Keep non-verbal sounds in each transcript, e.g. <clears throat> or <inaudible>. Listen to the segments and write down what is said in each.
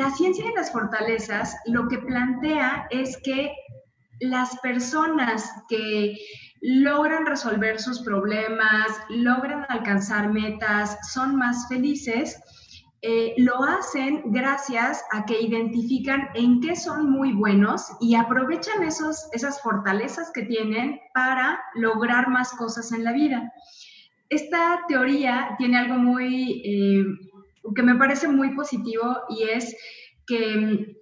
la ciencia de las fortalezas lo que plantea es que las personas que logran resolver sus problemas, logran alcanzar metas, son más felices, eh, lo hacen gracias a que identifican en qué son muy buenos y aprovechan esos, esas fortalezas que tienen para lograr más cosas en la vida. Esta teoría tiene algo muy, eh, que me parece muy positivo y es que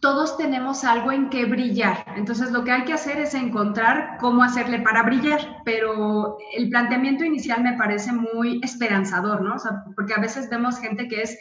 todos tenemos algo en que brillar. Entonces lo que hay que hacer es encontrar cómo hacerle para brillar, pero el planteamiento inicial me parece muy esperanzador, ¿no? O sea, porque a veces vemos gente que es,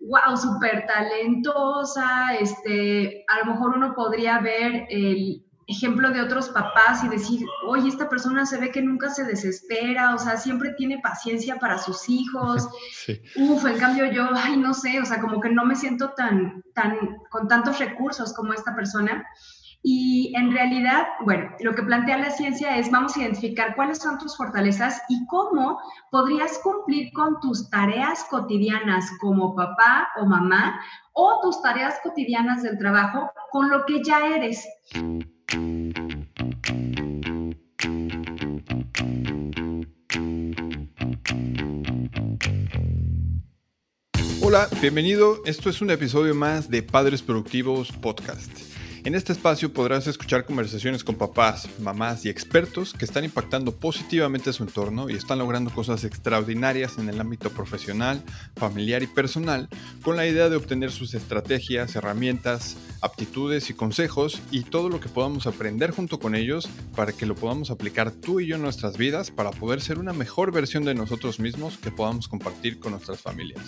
wow, súper talentosa, este, a lo mejor uno podría ver el, ejemplo de otros papás y decir, oye, esta persona se ve que nunca se desespera, o sea, siempre tiene paciencia para sus hijos. <laughs> Uf, en cambio yo, ay, no sé, o sea, como que no me siento tan, tan, con tantos recursos como esta persona. Y en realidad, bueno, lo que plantea la ciencia es, vamos a identificar cuáles son tus fortalezas y cómo podrías cumplir con tus tareas cotidianas como papá o mamá o tus tareas cotidianas del trabajo con lo que ya eres. Hola, bienvenido. Esto es un episodio más de Padres Productivos Podcast. En este espacio podrás escuchar conversaciones con papás, mamás y expertos que están impactando positivamente su entorno y están logrando cosas extraordinarias en el ámbito profesional, familiar y personal con la idea de obtener sus estrategias, herramientas, aptitudes y consejos y todo lo que podamos aprender junto con ellos para que lo podamos aplicar tú y yo en nuestras vidas para poder ser una mejor versión de nosotros mismos que podamos compartir con nuestras familias.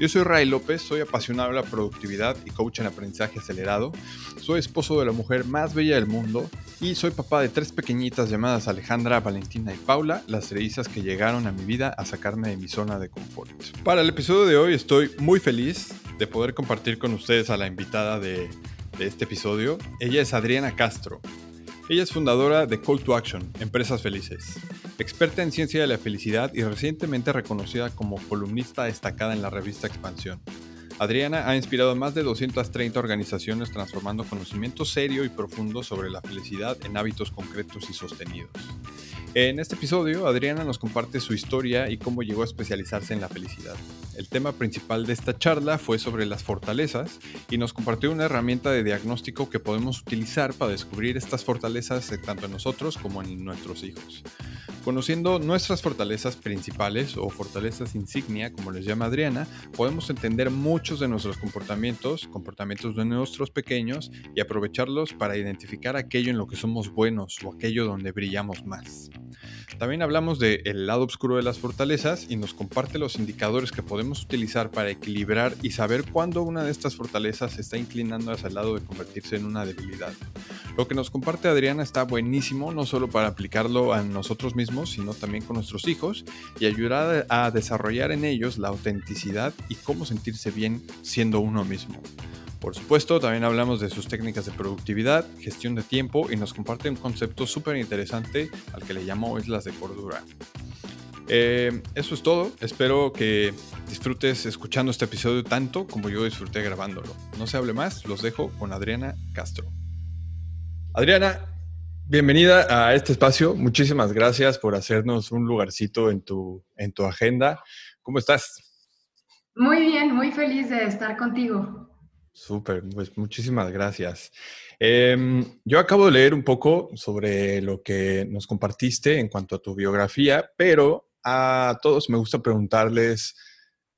Yo soy Ray López, soy apasionado de la productividad y coach en aprendizaje acelerado. Soy esposo de la mujer más bella del mundo y soy papá de tres pequeñitas llamadas Alejandra, Valentina y Paula, las trellizas que llegaron a mi vida a sacarme de mi zona de confort. Para el episodio de hoy estoy muy feliz de poder compartir con ustedes a la invitada de este episodio. Ella es Adriana Castro. Ella es fundadora de Call to Action, Empresas Felices, experta en ciencia de la felicidad y recientemente reconocida como columnista destacada en la revista Expansión. Adriana ha inspirado a más de 230 organizaciones transformando conocimiento serio y profundo sobre la felicidad en hábitos concretos y sostenidos. En este episodio, Adriana nos comparte su historia y cómo llegó a especializarse en la felicidad. El tema principal de esta charla fue sobre las fortalezas y nos compartió una herramienta de diagnóstico que podemos utilizar para descubrir estas fortalezas tanto en nosotros como en nuestros hijos. Conociendo nuestras fortalezas principales o fortalezas insignia, como les llama Adriana, podemos entender muchos de nuestros comportamientos, comportamientos de nuestros pequeños y aprovecharlos para identificar aquello en lo que somos buenos o aquello donde brillamos más. También hablamos del lado oscuro de las fortalezas y nos comparte los indicadores que podemos utilizar para equilibrar y saber cuándo una de estas fortalezas se está inclinando hacia el lado de convertirse en una debilidad. Lo que nos comparte Adriana está buenísimo, no solo para aplicarlo a nosotros mismos, sino también con nuestros hijos y ayudar a desarrollar en ellos la autenticidad y cómo sentirse bien siendo uno mismo. Por supuesto, también hablamos de sus técnicas de productividad, gestión de tiempo y nos comparte un concepto súper interesante al que le llamo islas de cordura. Eh, eso es todo. Espero que disfrutes escuchando este episodio tanto como yo disfruté grabándolo. No se hable más, los dejo con Adriana Castro. Adriana, bienvenida a este espacio. Muchísimas gracias por hacernos un lugarcito en tu, en tu agenda. ¿Cómo estás? Muy bien, muy feliz de estar contigo. Súper, pues muchísimas gracias. Em, yo acabo de leer un poco sobre lo que nos compartiste en cuanto a tu biografía, pero a todos me gusta preguntarles,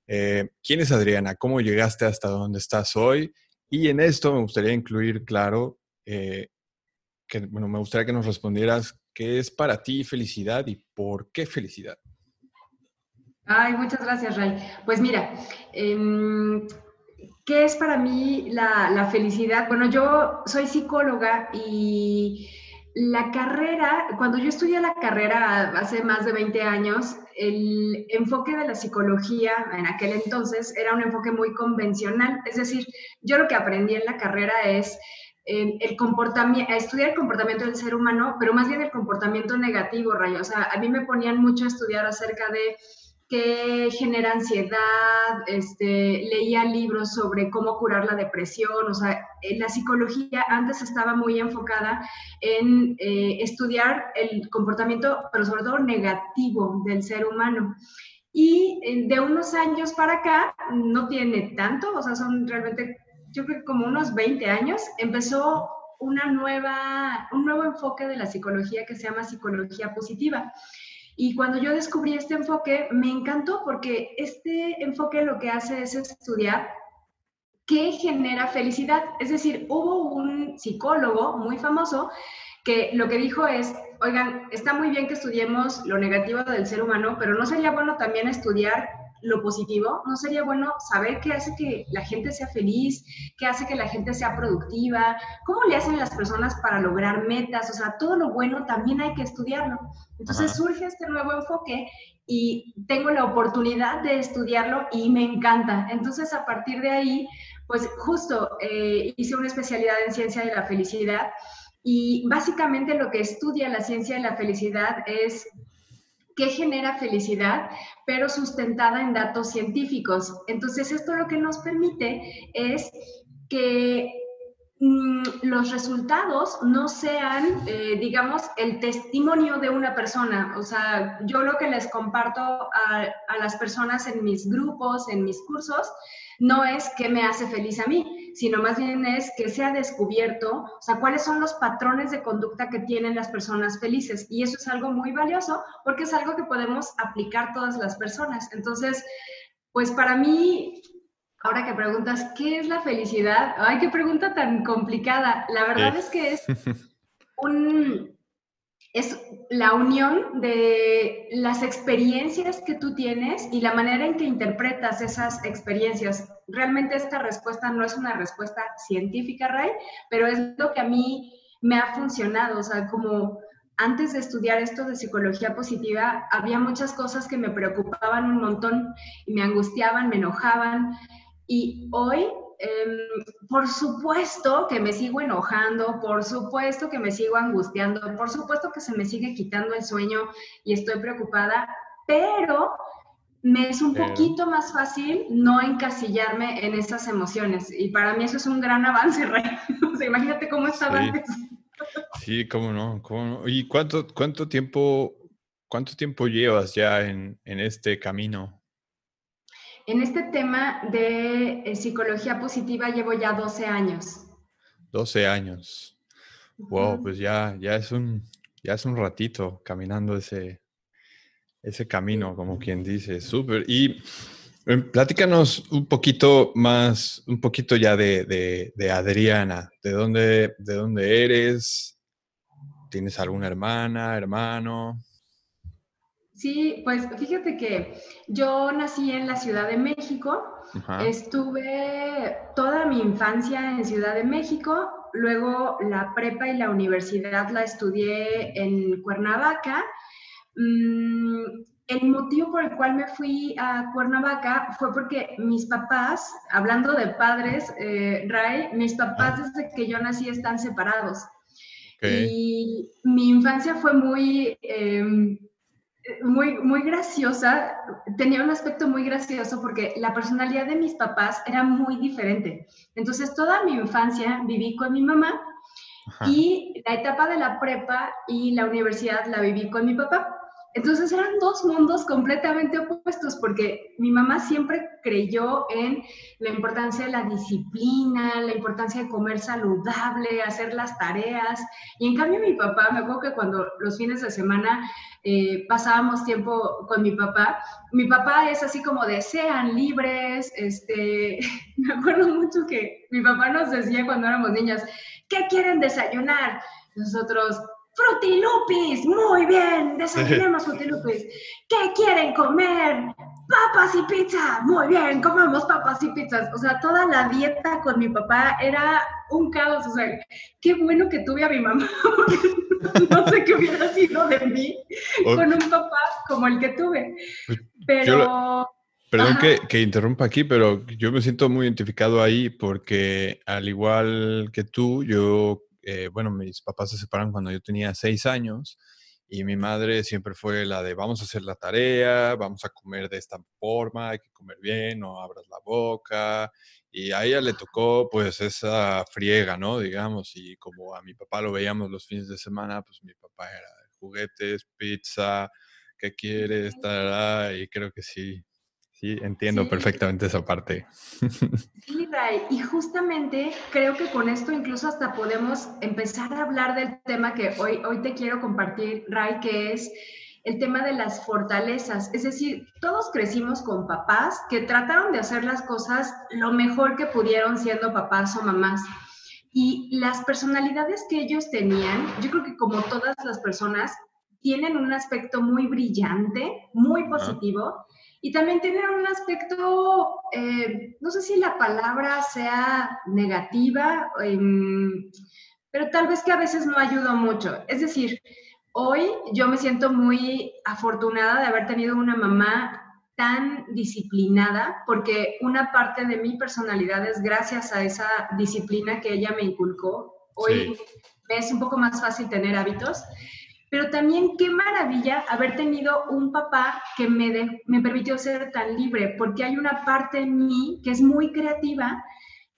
eh, ¿quién es Adriana? ¿Cómo llegaste hasta donde estás hoy? Y en esto me gustaría incluir, claro, eh, que, bueno, me gustaría que nos respondieras qué es para ti felicidad y por qué felicidad. Ay, muchas gracias, Ray. Pues mira, em, ¿Qué es para mí la, felicidad? Bueno, yo soy psicóloga y la carrera, cuando yo estudié la carrera hace más de 20 años, el enfoque de la psicología en aquel entonces era un enfoque muy convencional. Es decir, yo lo que aprendí en la carrera es eh, el comportamiento, estudiar el comportamiento del ser humano, pero más bien el comportamiento negativo, Rayo. O sea, a mí me ponían mucho a estudiar acerca de que genera ansiedad, este, leía libros sobre cómo curar la depresión, o sea, la psicología antes estaba muy enfocada en eh, estudiar el comportamiento, pero sobre todo negativo del ser humano. Y eh, de unos años para acá, no tiene tanto, o sea, son realmente, yo creo que como unos 20 años, empezó una nueva, un nuevo enfoque de la psicología que se llama psicología positiva. Y cuando yo descubrí este enfoque, me encantó porque este enfoque lo que hace es estudiar qué genera felicidad. Es decir, hubo un psicólogo muy famoso que lo que dijo es, oigan, está muy bien que estudiemos lo negativo del ser humano, pero no sería bueno también estudiar lo positivo, ¿no sería bueno saber qué hace que la gente sea feliz, qué hace que la gente sea productiva, cómo le hacen las personas para lograr metas? O sea, todo lo bueno también hay que estudiarlo. Entonces surge este nuevo enfoque y tengo la oportunidad de estudiarlo y me encanta. Entonces, a partir de ahí, pues justo eh, hice una especialidad en ciencia de la felicidad y básicamente lo que estudia la ciencia de la felicidad es qué genera felicidad, pero sustentada en datos científicos. Entonces, esto lo que nos permite es que mm, los resultados no sean, eh, digamos, el testimonio de una persona. O sea, yo lo que les comparto a, a las personas en mis grupos, en mis cursos, no es qué me hace feliz a mí, sino más bien es que se ha descubierto, o sea, cuáles son los patrones de conducta que tienen las personas felices. Y eso es algo muy valioso porque es algo que podemos aplicar todas las personas. Entonces, pues para mí, ahora que preguntas, ¿qué es la felicidad? Ay, qué pregunta tan complicada. La verdad es que es <laughs> un es la unión de las experiencias que tú tienes y la manera en que interpretas esas experiencias. Realmente esta respuesta no es una respuesta científica, Ray, pero es lo que a mí me ha funcionado. O sea, como antes de estudiar esto de psicología positiva, había muchas cosas que me preocupaban un montón y me angustiaban, me enojaban. Y hoy Em, por supuesto que me sigo enojando, por supuesto que me sigo angustiando, por supuesto que se me sigue quitando el sueño y estoy preocupada, pero me es un poquito más fácil no encasillarme en esas emociones. Y para mí eso es un gran avance, <laughs> Rey. imagínate cómo estaba antes. Sí, cómo no, cómo ¿Y cuánto, cuánto tiempo, cuánto tiempo llevas ya en, en este camino? En este tema de eh, psicología positiva llevo ya 12 años. 12 años. Wow, pues ya, ya, es un, ya es un ratito caminando ese, ese camino, como quien dice. Súper. Y em, platícanos un poquito más, un poquito ya de, de, Adriana. ¿De dónde, ¿De dónde eres? ¿Tienes alguna hermana, hermano? Sí, pues fíjate que yo nací en la Ciudad de México, estuve toda mi infancia en Ciudad de México, luego la prepa y la universidad la estudié en Cuernavaca. Mm, el motivo por el cual me fui a Cuernavaca fue porque mis papás, hablando de padres, eh, Ray, mis papás desde que yo nací están separados. Y mi infancia fue muy... Em, muy, muy graciosa, tenía un aspecto muy gracioso porque la personalidad de mis papás era muy diferente. Entonces, toda mi infancia viví con mi mamá y la etapa de la prepa y la universidad la viví con mi papá. Entonces eran dos mundos completamente opuestos porque mi mamá siempre creyó en la importancia de la disciplina, la importancia de comer saludable, hacer las tareas. Y en cambio mi papá, me acuerdo que cuando los fines de semana eh, pasábamos tiempo con mi papá, mi papá es así como de sean libres, este, <laughs> me acuerdo mucho que mi papá nos decía cuando éramos niñas, ¿qué quieren desayunar? Nosotros, Frutilupis, muy bien, desayunemos frutilupis. ¿Qué quieren comer? Papas y pizza, muy bien, comemos papas y pizzas. O sea, toda la dieta con mi papá era un caos. O sea, qué bueno que tuve a mi mamá, <laughs> no sé qué hubiera sido de mí con un papá como el que tuve. Pues, pero... Perdón que, que, interrumpa aquí, pero yo me siento muy identificado ahí porque al igual que tú, yo eh, bueno, mis papás se separaron cuando yo tenía seis años y mi madre siempre fue la de vamos a hacer la tarea, vamos a comer de esta forma, hay que comer bien, no abras la boca. Y a ella le tocó pues esa friega, ¿no? Digamos, y como a mi papá lo veíamos los fines de semana, pues mi papá era juguetes, pizza, ¿qué quiere? Estar y creo que sí, sí, entiendo perfectamente esa parte. <laughs> Sí, Ray, y justamente creo que con esto incluso hasta podemos empezar a hablar del tema que hoy, hoy te quiero compartir, Ray, que es el tema de las fortalezas. Es decir, todos crecimos con papás que trataron de hacer las cosas lo mejor que pudieron siendo papás o mamás. Y las personalidades que ellos tenían, yo creo que como todas las personas, tienen un aspecto muy brillante, muy positivo, y también tienen un aspecto, eh, no sé si la palabra sea negativa, em, pero tal vez que a veces no ayuda mucho. Es decir, hoy yo me siento muy afortunada de haber tenido una mamá tan disciplinada, porque una parte de mi personalidad es gracias a esa disciplina que ella me inculcó. Hoy me es un poco más fácil tener hábitos, pero también qué maravilla haber tenido un papá que me, me permitió ser tan libre, porque hay una parte en mí que es muy creativa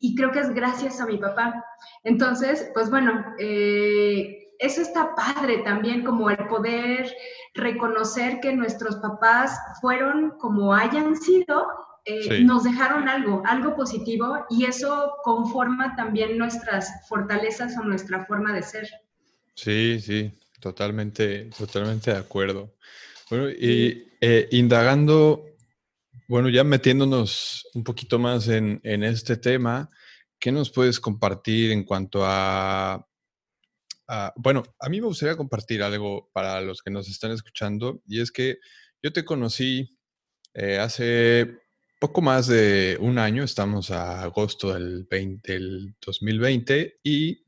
y creo que es gracias a mi papá. Entonces, pues bueno, eh, eso está padre también, como el poder reconocer que nuestros papás fueron como hayan sido, eh, nos dejaron algo, algo positivo y eso conforma también nuestras fortalezas o nuestra forma de ser. Sí, sí, totalmente, totalmente de acuerdo. Bueno, y eh, indagando, bueno, ya metiéndonos un poquito más en, en este tema, ¿qué nos puedes compartir en cuanto a bueno, a mí me gustaría compartir algo para los que nos están escuchando y es que yo te conocí eh, hace poco más de un año, estamos a agosto del, 2020 y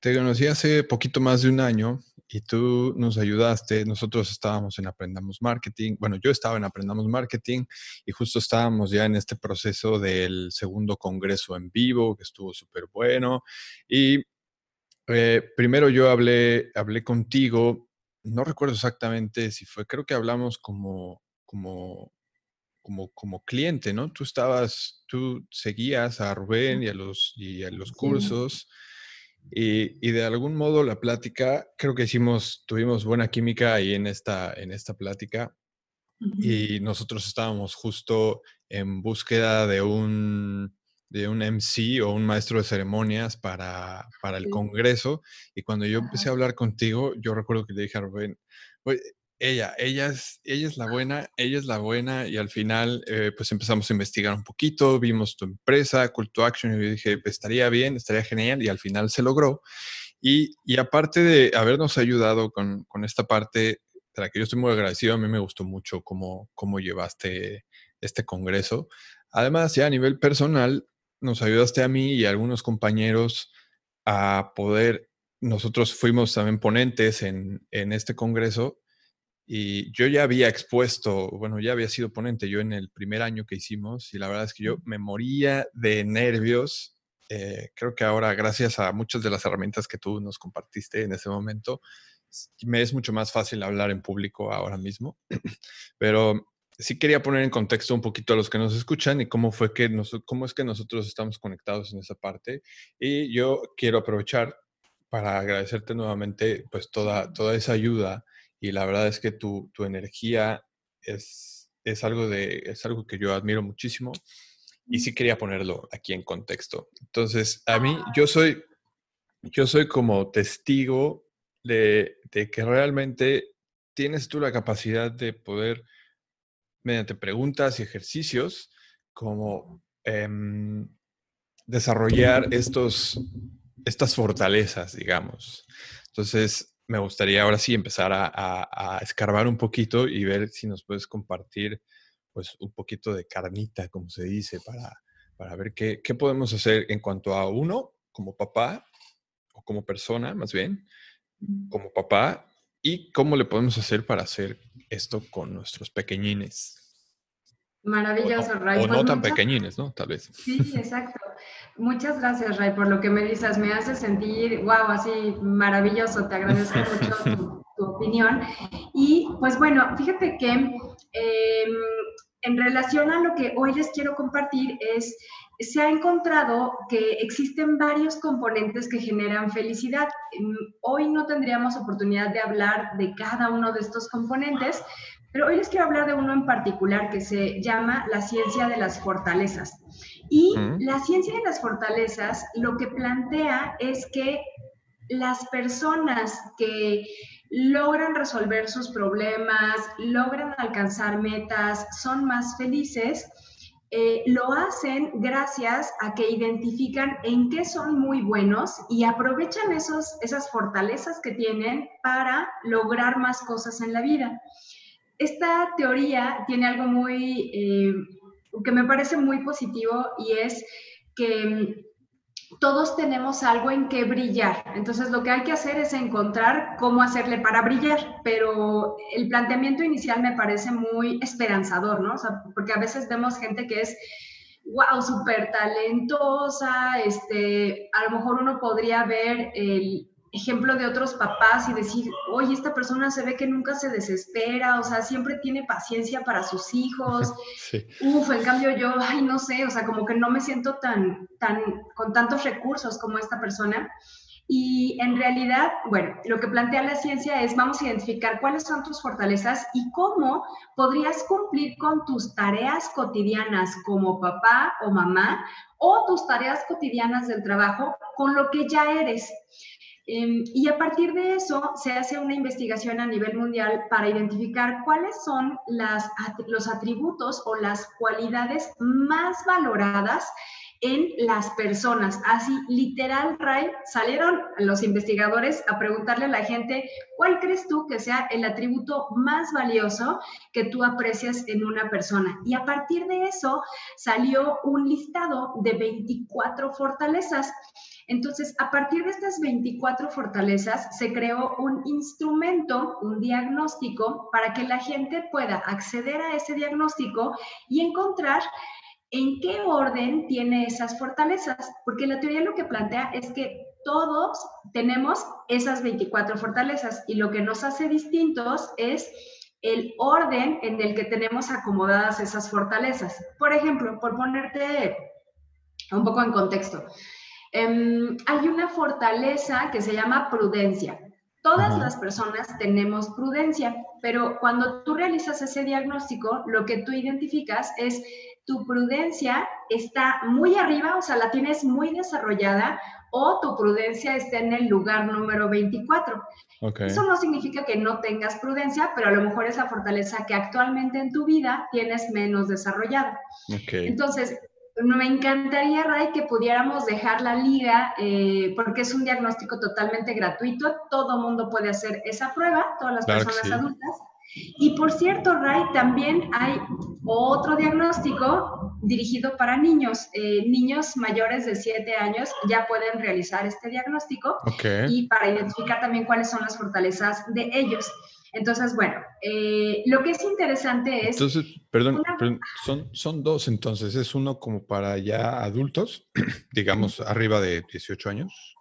te conocí hace poquito más de un año y tú nos ayudaste, nosotros estábamos en Aprendamos Marketing, bueno, yo estaba en Aprendamos Marketing y justo estábamos ya en este proceso del segundo congreso en vivo, que estuvo súper bueno y eh, primero yo hablé, hablé contigo, no recuerdo exactamente si fue, creo que hablamos como, como, como, como cliente, ¿no? Tú estabas, tú seguías a Rubén y a los, y a los cursos. Y, y, de algún modo la plática, creo que hicimos, tuvimos buena química ahí en esta, en esta plática. Y nosotros estábamos justo en búsqueda de un, de un MC o un maestro de ceremonias para, para el Congreso. Y cuando yo empecé a hablar contigo, yo recuerdo que le dije a Rubén, ella, ella es, ella es la buena, ella es la buena. Y al final, eh, pues empezamos a investigar un poquito, vimos tu empresa, Call Action, y yo dije, estaría bien, estaría genial. Y al final se logró. Y, y aparte de habernos ayudado con, con, esta parte, de la que yo estoy muy agradecido, a mí me gustó mucho cómo, cómo llevaste este congreso. Además, ya a nivel personal, nos ayudaste a mí y a algunos compañeros a poder, nosotros fuimos también ponentes en, en este congreso y yo ya había expuesto, bueno, ya había sido ponente yo en el primer año que hicimos y la verdad es que yo me moría de nervios. Eh, creo que ahora, gracias a muchas de las herramientas que tú nos compartiste en ese momento, me es mucho más fácil hablar en público ahora mismo. <clears throat> Pero sí quería poner en contexto un poquito a los que nos escuchan y cómo fue que cómo es que nosotros estamos conectados en esa parte. Y yo quiero aprovechar para agradecerte nuevamente pues toda, toda esa ayuda y la verdad es que tu, tu energía es, es, algo de, es algo que yo admiro muchísimo y sí quería ponerlo aquí en contexto. Entonces, a mí, yo soy, yo soy como testigo de, de que realmente tienes tú la capacidad de poder mediante preguntas y ejercicios, como em, desarrollar estos, estas fortalezas, digamos. Entonces, me gustaría ahora sí empezar a, escarbar un poquito y ver si nos puedes compartir pues un poquito de carnita, como se dice, para, para ver qué, qué podemos hacer en cuanto a uno, como papá, o como persona, más bien, como papá, y cómo le podemos hacer para hacer esto con nuestros pequeñines. Maravilloso, Ray. O pues no tan pequeñines, ¿no? Tal vez. Sí, exacto. Muchas gracias, Ray, por lo que me dices. Me hace sentir, wow, así maravilloso. Te agradezco <laughs> mucho tu, opinión. Y pues bueno, fíjate que em, en relación a lo que hoy les quiero compartir es, se ha encontrado que existen varios componentes que generan felicidad. Hoy no tendríamos oportunidad de hablar de cada uno de estos componentes, pero hoy les quiero hablar de uno en particular que se llama la ciencia de las fortalezas. Y la ciencia de las fortalezas lo que plantea es que las personas que logran resolver sus problemas, logran alcanzar metas, son más felices, eh, lo hacen gracias a que identifican en qué son muy buenos y aprovechan esos, esas fortalezas que tienen para lograr más cosas en la vida. Esta teoría tiene algo muy, eh, que me parece muy positivo y es que todos tenemos algo en que brillar. Entonces, lo que hay que hacer es encontrar cómo hacerle para brillar, pero el planteamiento inicial me parece muy esperanzador, ¿no? O sea, porque a veces vemos gente que es, wow, súper talentosa, este, a lo mejor uno podría ver el, ejemplo de otros papás y decir, oye, esta persona se ve que nunca se desespera, o sea, siempre tiene paciencia para sus hijos. <laughs> Uf, en cambio yo, ay, no sé, o sea, como que no me siento tan, tan, con tantos recursos como esta persona. Y en realidad, bueno, lo que plantea la ciencia es, vamos a identificar cuáles son tus fortalezas y cómo podrías cumplir con tus tareas cotidianas como papá o mamá o tus tareas cotidianas del trabajo con lo que ya eres. Em, y a partir de eso se hace una investigación a nivel mundial para identificar cuáles son los atributos o las cualidades más valoradas en las personas. Así, literal, Ray, salieron los investigadores a preguntarle a la gente, ¿cuál crees tú que sea el atributo más valioso que tú aprecias en una persona? Y a partir de eso salió un listado de 24 fortalezas. Entonces, a partir de estas 24 fortalezas, se creó un instrumento, un diagnóstico, para que la gente pueda acceder a ese diagnóstico y encontrar en qué orden tiene esas fortalezas, porque la teoría lo que plantea es que todos tenemos esas 24 fortalezas y lo que nos hace distintos es el orden en el que tenemos acomodadas esas fortalezas. Por ejemplo, por ponerte un poco en contexto, Em, hay una fortaleza que se llama prudencia. Todas las personas tenemos prudencia, pero cuando tú realizas ese diagnóstico, lo que tú identificas es tu prudencia está muy arriba, o sea, la tienes muy desarrollada, o tu prudencia está en el lugar número 24. Eso no significa que no tengas prudencia, pero a lo mejor esa fortaleza que actualmente en tu vida tienes menos desarrollada. Entonces, me encantaría, Ray, que pudiéramos dejar la liga, eh, porque es un diagnóstico totalmente gratuito. Todo mundo puede hacer esa prueba, todas las personas adultas. Y por cierto, Ray, también hay otro diagnóstico dirigido para niños. Eh, niños mayores de 7 años ya pueden realizar este diagnóstico y para identificar también cuáles son las fortalezas de ellos. Entonces, bueno, eh, lo que es interesante es... Entonces, perdón, son, son dos entonces, es uno como para ya adultos, <clears throat> digamos, arriba de 18 años.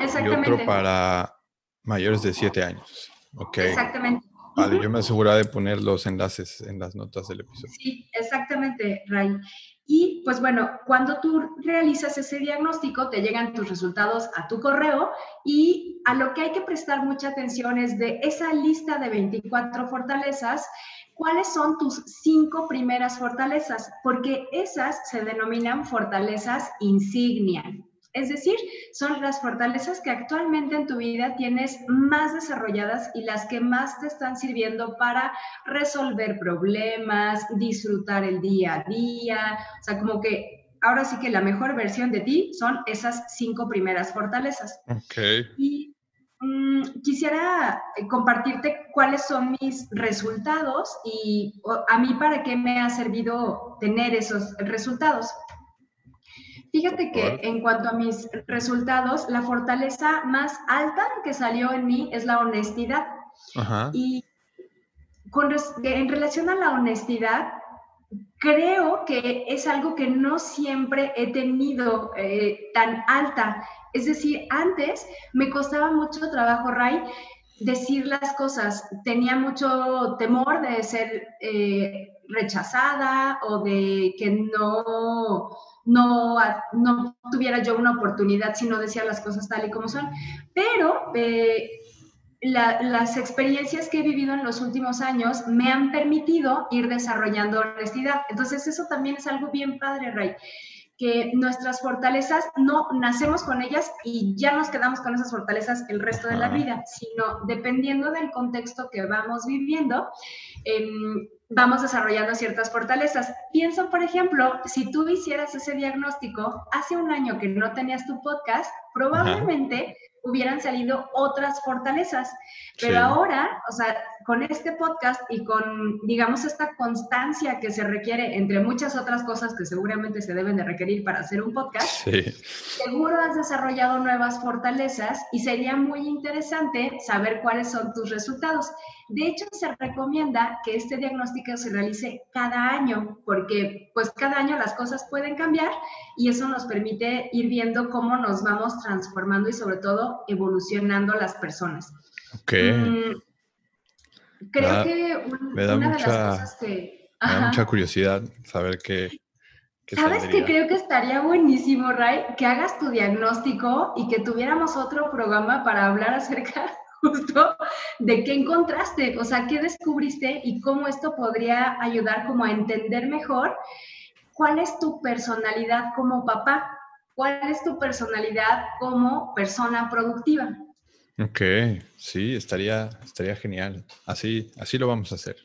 exactamente. Y otro para mayores de 7 años. Ok. Exactamente. Vale, yo me aseguraba de poner los enlaces en las notas del episodio. Sí, exactamente, Ray. Y pues bueno, cuando tú realizas ese diagnóstico, te llegan tus resultados a tu correo y a lo que hay que prestar mucha atención es de esa lista de 24 fortalezas, cuáles son tus cinco primeras fortalezas, porque esas se denominan fortalezas insignia. Es decir, son las fortalezas que actualmente en tu vida tienes más desarrolladas y las que más te están sirviendo para resolver problemas, disfrutar el día a día. O sea, como que ahora sí que la mejor versión de ti son esas cinco primeras fortalezas. Ok. Y mm, quisiera eh, compartirte cuáles son mis resultados y a mí para qué me ha servido tener esos resultados. Fíjate que en cuanto a mis resultados, la fortaleza más alta que salió en mí es la honestidad. Y con, en relación a la honestidad, creo que es algo que no siempre he tenido eh, tan alta. Es decir, antes me costaba mucho trabajo, Ray, decir las cosas. Tenía mucho temor de ser eh, rechazada o de que no, no, no tuviera yo una oportunidad si no decía las cosas tal y como son. Pero eh, las experiencias que he vivido en los últimos años me han permitido ir desarrollando honestidad. Entonces eso también es algo bien padre, Ray que nuestras fortalezas no nacemos con ellas y ya nos quedamos con esas fortalezas el resto de la vida, sino dependiendo del contexto que vamos viviendo, em, vamos desarrollando ciertas fortalezas. Pienso, por ejemplo, si tú hicieras ese diagnóstico hace un año que no tenías tu podcast, probablemente hubieran salido otras fortalezas. Pero ahora, o sea, con este podcast y con, digamos, esta constancia que se requiere, entre muchas otras cosas que seguramente se deben de requerir para hacer un podcast, seguro has desarrollado nuevas fortalezas y sería muy interesante saber cuáles son tus resultados. De hecho, se recomienda que este diagnóstico se realice cada año, porque pues cada año las cosas pueden cambiar y eso nos permite ir viendo cómo nos vamos transformando y sobre todo evolucionando las personas. Ok. Mm, creo que me da una mucha, de las cosas que... Me da mucha curiosidad saber qué... ¿Sabes qué creo que estaría buenísimo, Ray? Que hagas tu diagnóstico y que tuviéramos otro programa para hablar acerca <laughs> justo de qué encontraste, o sea, qué descubriste y cómo esto podría ayudar como a entender mejor cuál es tu personalidad como papá, cuál es tu personalidad como persona productiva. Ok, sí, estaría, estaría genial. Así, así lo vamos a hacer.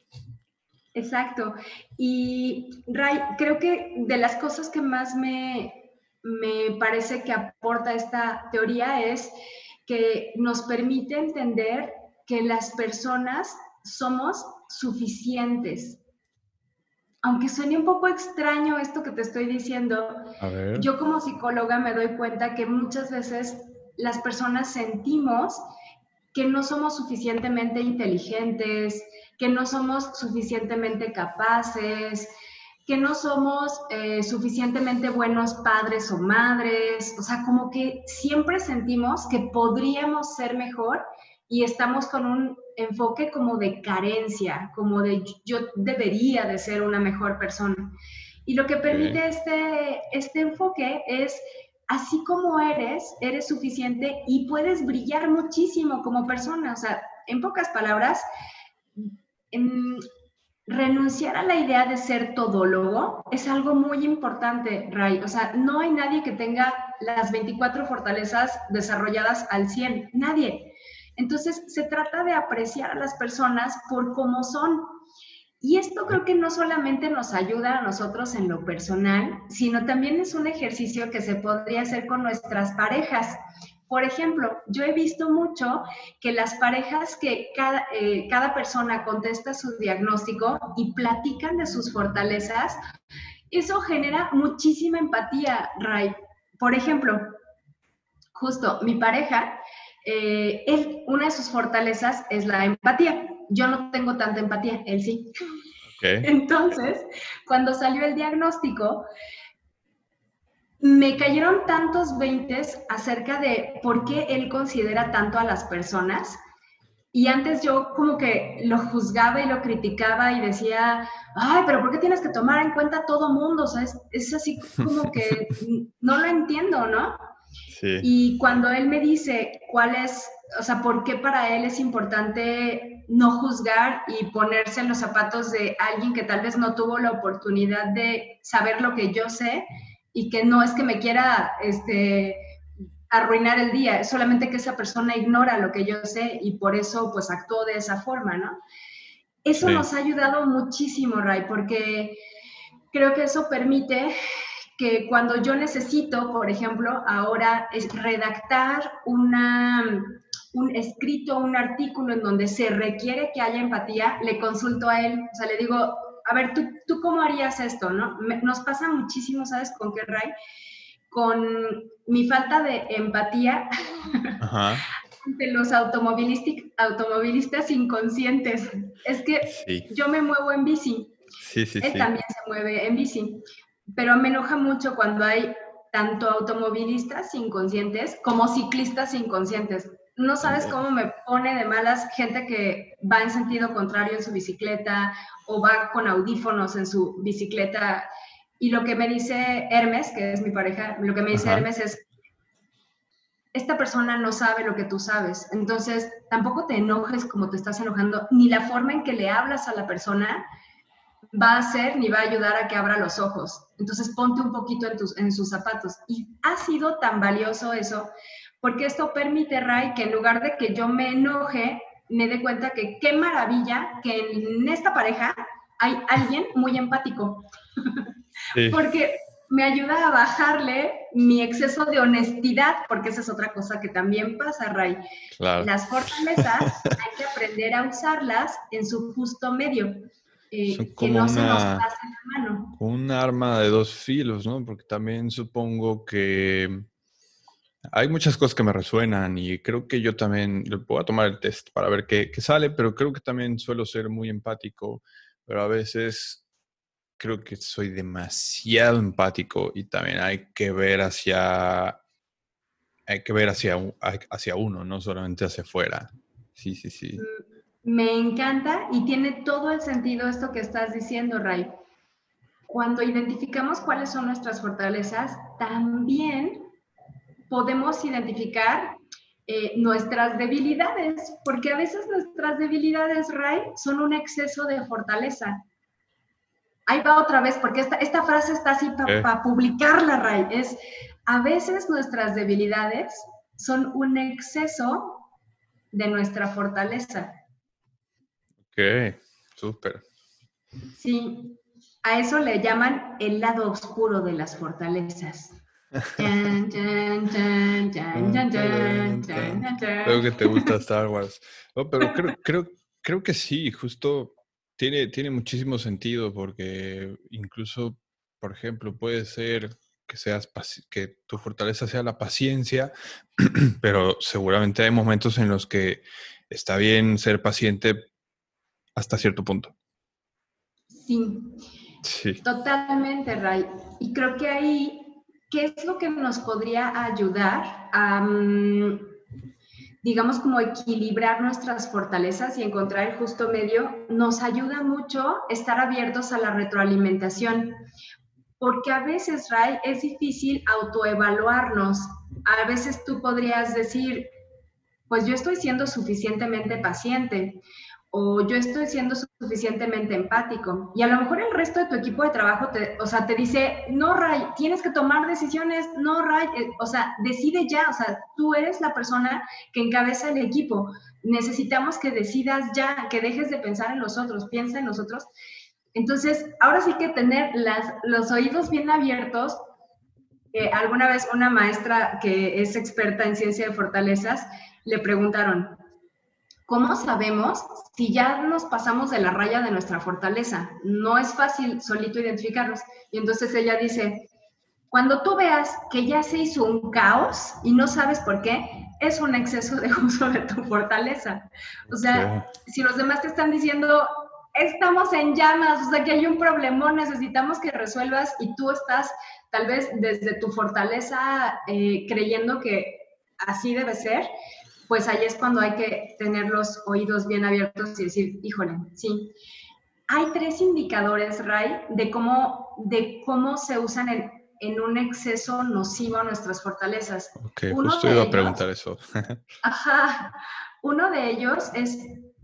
Exacto. Y Ray, creo que de las cosas que más me, me parece que aporta esta teoría es que nos permite entender que las personas somos suficientes. Aunque suene un poco extraño esto que te estoy diciendo, yo como psicóloga me doy cuenta que muchas veces las personas sentimos que no somos suficientemente inteligentes, que no somos suficientemente capaces, que no somos eh, suficientemente buenos padres o madres, o sea, como que siempre sentimos que podríamos ser mejor y estamos con un enfoque como de carencia, como de yo debería de ser una mejor persona. Y lo que permite este, este enfoque es, así como eres, eres suficiente y puedes brillar muchísimo como persona. O sea, en pocas palabras, en, renunciar a la idea de ser todólogo es algo muy importante, Ray. O sea, no hay nadie que tenga las 24 fortalezas desarrolladas al 100, nadie. Entonces, se trata de apreciar a las personas por cómo son. Y esto creo que no solamente nos ayuda a nosotros en lo personal, sino también es un ejercicio que se podría hacer con nuestras parejas. Por ejemplo, yo he visto mucho que las parejas que cada, eh, cada persona contesta su diagnóstico y platican de sus fortalezas, eso genera muchísima empatía, Ray. Por ejemplo, justo mi pareja, eh, él, una de sus fortalezas es la empatía. Yo no tengo tanta empatía, él sí. <laughs> Entonces, cuando salió el diagnóstico, me cayeron tantos veintes acerca de por qué él considera tanto a las personas. Y antes yo como que lo juzgaba y lo criticaba y decía, ay, pero ¿por qué tienes que tomar en cuenta a todo mundo? O sea, es, así como que <laughs> no lo entiendo, ¿no? Sí. Y cuando él me dice cuál es, o sea, por qué para él es importante no juzgar y ponerse en los zapatos de alguien que tal vez no tuvo la oportunidad de saber lo que yo sé, y que no es que me quiera este, arruinar el día, es solamente que esa persona ignora lo que yo sé y por eso pues actuó de esa forma, ¿no? Eso nos ha ayudado muchísimo, Ray, porque creo que eso permite que cuando yo necesito, por ejemplo, ahora es redactar una, un escrito, un artículo en donde se requiere que haya empatía, le consulto a él, o sea, le digo, a ver, ¿tú, ¿tú cómo harías esto? ¿no? nos pasa muchísimo, ¿sabes con qué, Ray? Con mi falta de empatía Ajá. ante los automovilistas inconscientes. Es que yo me muevo en bici. Sí, sí, Él también se mueve en bici. Pero me enoja mucho cuando hay tanto automovilistas inconscientes como ciclistas inconscientes. no sabes cómo me pone de malas gente que va en sentido contrario en su bicicleta o va con audífonos en su bicicleta. Y lo que me dice Hermes, que es mi pareja, lo que me dice Hermes es, esta persona no sabe lo que tú sabes. Entonces, tampoco te enojes como te estás enojando, ni la forma en que le hablas a la persona va a hacer ni va a ayudar a que abra los ojos. Entonces, ponte un poquito en, tus, en sus zapatos. Y ha sido tan valioso eso porque esto permite, Ray, que en lugar de que yo me enoje, me dé cuenta que qué maravilla que en esta pareja hay alguien muy empático. <laughs> porque me ayuda a bajarle mi exceso de honestidad, porque esa es otra cosa que también pasa, Ray. Las fortalezas hay que aprender a usarlas en su justo medio. Eh, que no se nos pase la mano. Un arma de dos filos, ¿no? Porque también supongo que hay muchas cosas que me resuenan y creo que yo también voy a tomar el test para ver qué, sale, pero creo que también suelo ser muy empático, pero a veces creo que soy demasiado empático y también hay que ver hacia hay que ver hacia, hacia uno, no solamente hacia afuera. Sí, sí, sí. Me encanta y tiene todo el sentido esto que estás diciendo, Ray. Cuando identificamos cuáles son nuestras fortalezas, también podemos identificar eh, nuestras debilidades, porque a veces nuestras debilidades, Ray, son un exceso de fortaleza. Ahí va otra vez, porque esta, esta frase está así para publicarla, Ray. Es, a veces nuestras debilidades son un exceso de nuestra fortaleza. Ok, súper. Sí, a eso le llaman el lado oscuro de las fortalezas. Creo que te gusta <laughs> Star Wars. pero creo, creo, creo que sí, justo tiene, tiene muchísimo sentido porque incluso, por ejemplo, puede ser que seas que tu fortaleza sea la paciencia, <clears throat> pero seguramente hay momentos en los que está bien ser paciente hasta cierto punto. Sí. Sí. Totalmente, Ray. Y creo que ahí ¿qué es lo que nos podría ayudar a, mm, digamos, como equilibrar nuestras fortalezas y encontrar el justo medio? Nos ayuda mucho estar abiertos a la retroalimentación, porque a veces, Ray, es difícil autoevaluarnos. A veces tú podrías decir, pues yo estoy siendo suficientemente paciente o yo estoy siendo suficientemente empático. Y a lo mejor el resto de tu equipo de trabajo te, o sea, te dice, no, Ray, tienes que tomar decisiones, no, Ray, eh, o sea, decide ya, o sea, tú eres la persona que encabeza el equipo. Necesitamos que decidas ya, que dejes de pensar en los otros, piensa en nosotros. Entonces, ahora sí que tener las, los oídos bien abiertos. alguna vez una maestra que es experta en ciencia de fortalezas le preguntaron, ¿Cómo sabemos si ya nos pasamos de la raya de nuestra fortaleza? No es fácil solito identificarlos. Y entonces ella dice, cuando tú veas que ya se hizo un caos y no sabes por qué, es un exceso de <laughs> uso de tu fortaleza. O sea, si los demás te están diciendo, estamos en llamas, o sea, que hay un problema, necesitamos que resuelvas y tú estás tal vez desde tu fortaleza eh, creyendo que así debe ser, pues ahí es cuando hay que tener los oídos bien abiertos y decir, híjole, sí. Hay tres indicadores, Ray, de cómo, de cómo se usan en, en un exceso nocivo a nuestras fortalezas. Ok, justo iba a preguntar eso. <laughs> ajá. Uno de ellos es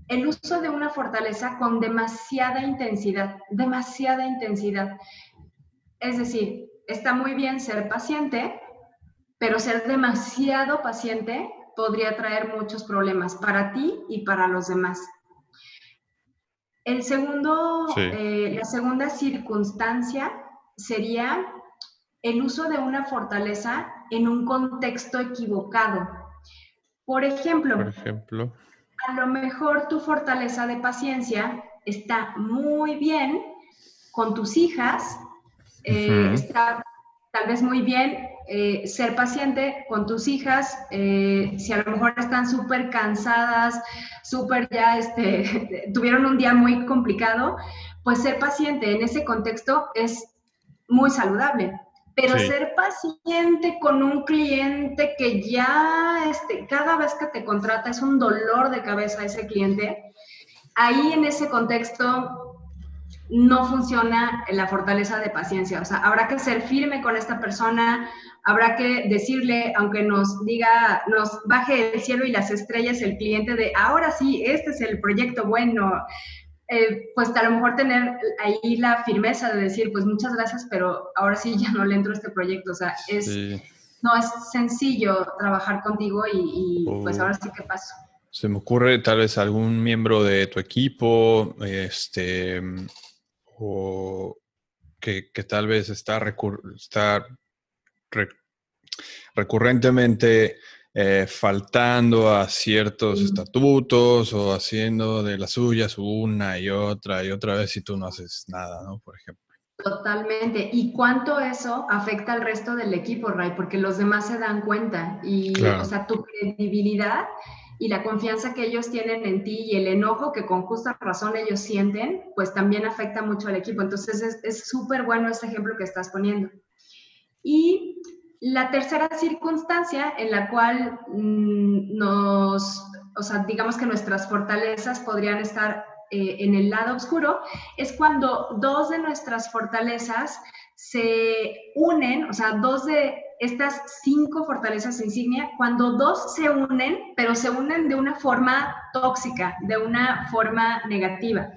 el uso de una fortaleza con demasiada intensidad, demasiada intensidad. Es decir, está muy bien ser paciente, pero ser demasiado paciente podría traer muchos problemas para ti y para los demás. El segundo, eh, la segunda circunstancia sería el uso de una fortaleza en un contexto equivocado. Por ejemplo, Por ejemplo, a lo mejor tu fortaleza de paciencia está muy bien con tus hijas, eh, está tal vez muy bien eh, ser paciente con tus hijas, eh, si a lo mejor están súper cansadas, súper ya, este, <laughs> tuvieron un día muy complicado, pues ser paciente en ese contexto es muy saludable. pero ser paciente con un cliente que ya este, cada vez que te contrata es un dolor de cabeza ese cliente, ahí en ese contexto no funciona la fortaleza de paciencia. O sea, habrá que ser firme con esta persona, habrá que decirle, aunque nos diga, nos baje el cielo y las estrellas el cliente de, ahora sí, este es el proyecto bueno, eh, pues a lo mejor tener ahí la firmeza de decir, pues muchas gracias, pero ahora sí ya no le entro a este proyecto. O sea, es, no es sencillo trabajar contigo y, pues oh. ahora sí que paso. Se me ocurre tal vez algún miembro de tu equipo, este, o que, tal vez está, está recurrentemente eh, faltando a ciertos estatutos o haciendo de las suyas una y otra y otra vez si tú no haces nada, ¿no? Por ejemplo. Totalmente. ¿Y cuánto eso afecta al resto del equipo, Ray? Porque los demás se dan cuenta y, o sea, tu credibilidad y la confianza que ellos tienen en ti y el enojo que con justa razón ellos sienten, pues también afecta mucho al equipo. Entonces es súper bueno este ejemplo que estás poniendo. Y la tercera circunstancia en la cual mm, nos, o sea, digamos que nuestras fortalezas podrían estar eh, en el lado oscuro, es cuando dos de nuestras fortalezas se unen, o sea, dos de estas cinco fortalezas insignia, cuando dos se unen, pero se unen de una forma tóxica, de una forma negativa.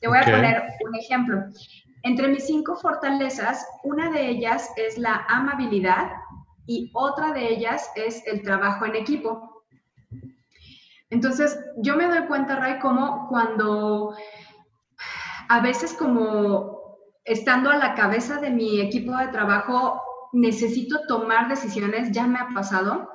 Te voy a poner un ejemplo. Entre mis cinco fortalezas, una de ellas es la amabilidad, y otra de ellas es el trabajo en equipo. Entonces, yo me doy cuenta, Ray, como cuando a veces como estando a la cabeza de mi equipo de trabajo, necesito tomar decisiones, ya me ha pasado,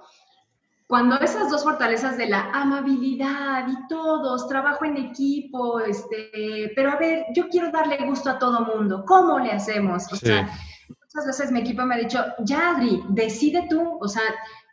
cuando esas dos fortalezas de la amabilidad y todos, trabajo en equipo, este, pero a ver, yo quiero darle gusto a todo mundo, ¿cómo le hacemos? O sea, muchas veces mi equipo me ha dicho, ya Adri, decide tú, o sea,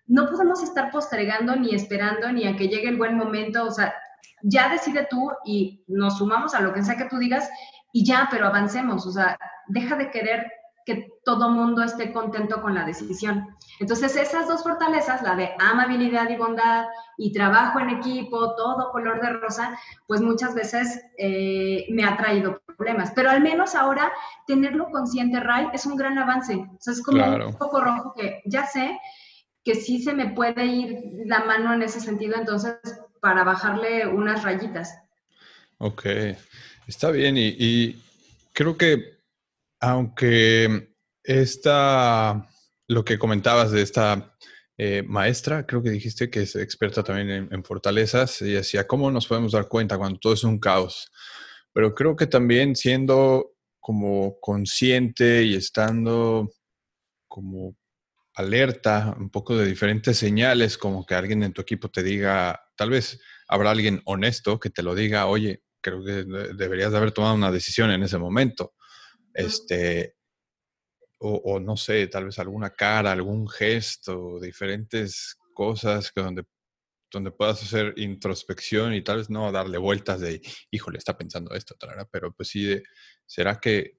no podemos estar postergando ni esperando ni a que llegue el buen momento, o sea, ya decide tú y nos sumamos a lo que sea que tú digas y ya, pero avancemos, o sea, deja de querer que todo mundo esté contento con la decisión. Entonces, esas dos fortalezas, la de amabilidad y bondad y trabajo en equipo, todo color de rosa, pues muchas veces eh, me ha traído problemas. Pero al menos ahora tenerlo consciente, Ray, es un gran avance. O sea, es como un poco rojo que ya sé que sí se me puede ir la mano en ese sentido, entonces, para bajarle unas rayitas. Ok, está bien y creo que aunque esta, lo que comentabas de esta eh, maestra, creo que dijiste que es experta también en, fortalezas, y decía, ¿cómo nos podemos dar cuenta cuando todo es un caos? Pero creo que también siendo como consciente y estando como alerta un poco de diferentes señales, como que alguien en tu equipo te diga, tal vez habrá alguien honesto que te lo diga, oye, creo que deberías de haber tomado una decisión en ese momento este, o, no sé, tal vez alguna cara, algún gesto, diferentes cosas que donde, donde puedas hacer introspección y tal vez no darle vueltas de, híjole, está pensando esto, pero pues sí, ¿será que,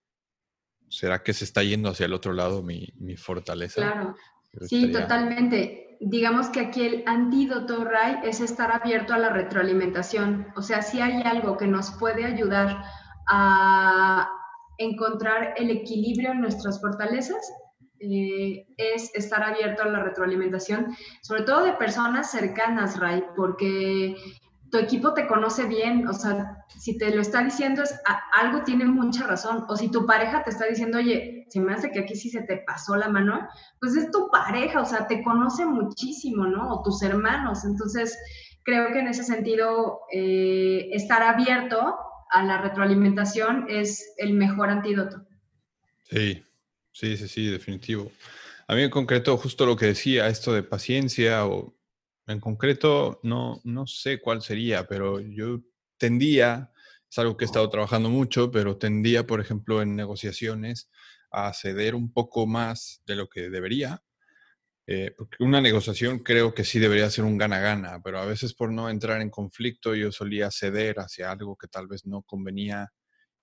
¿será que se está yendo hacia el otro lado mi, mi fortaleza? Claro, sí, totalmente. Digamos que aquí el antídoto, Ray, es estar abierto a la retroalimentación. O sea, si hay algo que nos puede ayudar a, encontrar el equilibrio en nuestras fortalezas eh, es estar abierto a la retroalimentación, sobre todo de personas cercanas, Ray, porque tu equipo te conoce bien, o sea, si te lo está diciendo es algo tiene mucha razón, o si tu pareja te está diciendo, oye, se me hace que aquí sí se te pasó la mano, pues es tu pareja, o sea, te conoce muchísimo, ¿no? O tus hermanos, entonces creo que en ese sentido, eh, estar abierto a la retroalimentación es el mejor antídoto. Sí, sí, sí, sí, definitivo. A mí en concreto, justo lo que decía, esto de paciencia, o en concreto, no, no sé cuál sería, pero yo tendía, es algo que he estado trabajando mucho, pero tendía, por ejemplo, en negociaciones a ceder un poco más de lo que debería eh, porque una negociación creo que sí debería ser un gana-gana, pero a veces por no entrar en conflicto yo solía ceder hacia algo que tal vez no convenía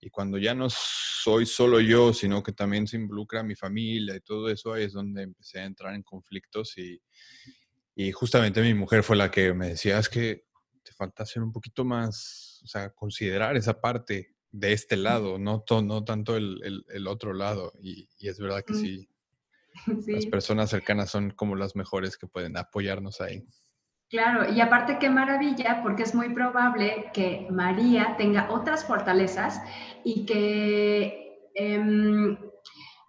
Y cuando ya no soy solo yo, sino que también se involucra mi familia y todo eso, ahí es donde empecé a entrar en conflictos y, y justamente mi mujer fue la que me decía, es que te falta ser un poquito más, o sea, considerar esa parte de este lado, no, no tanto el, el, otro lado. Y, y, es verdad que mm. sí, <laughs> sí, las personas cercanas son como las mejores que pueden apoyarnos ahí. Claro, y aparte qué maravilla, porque es muy probable que María tenga otras fortalezas y que em,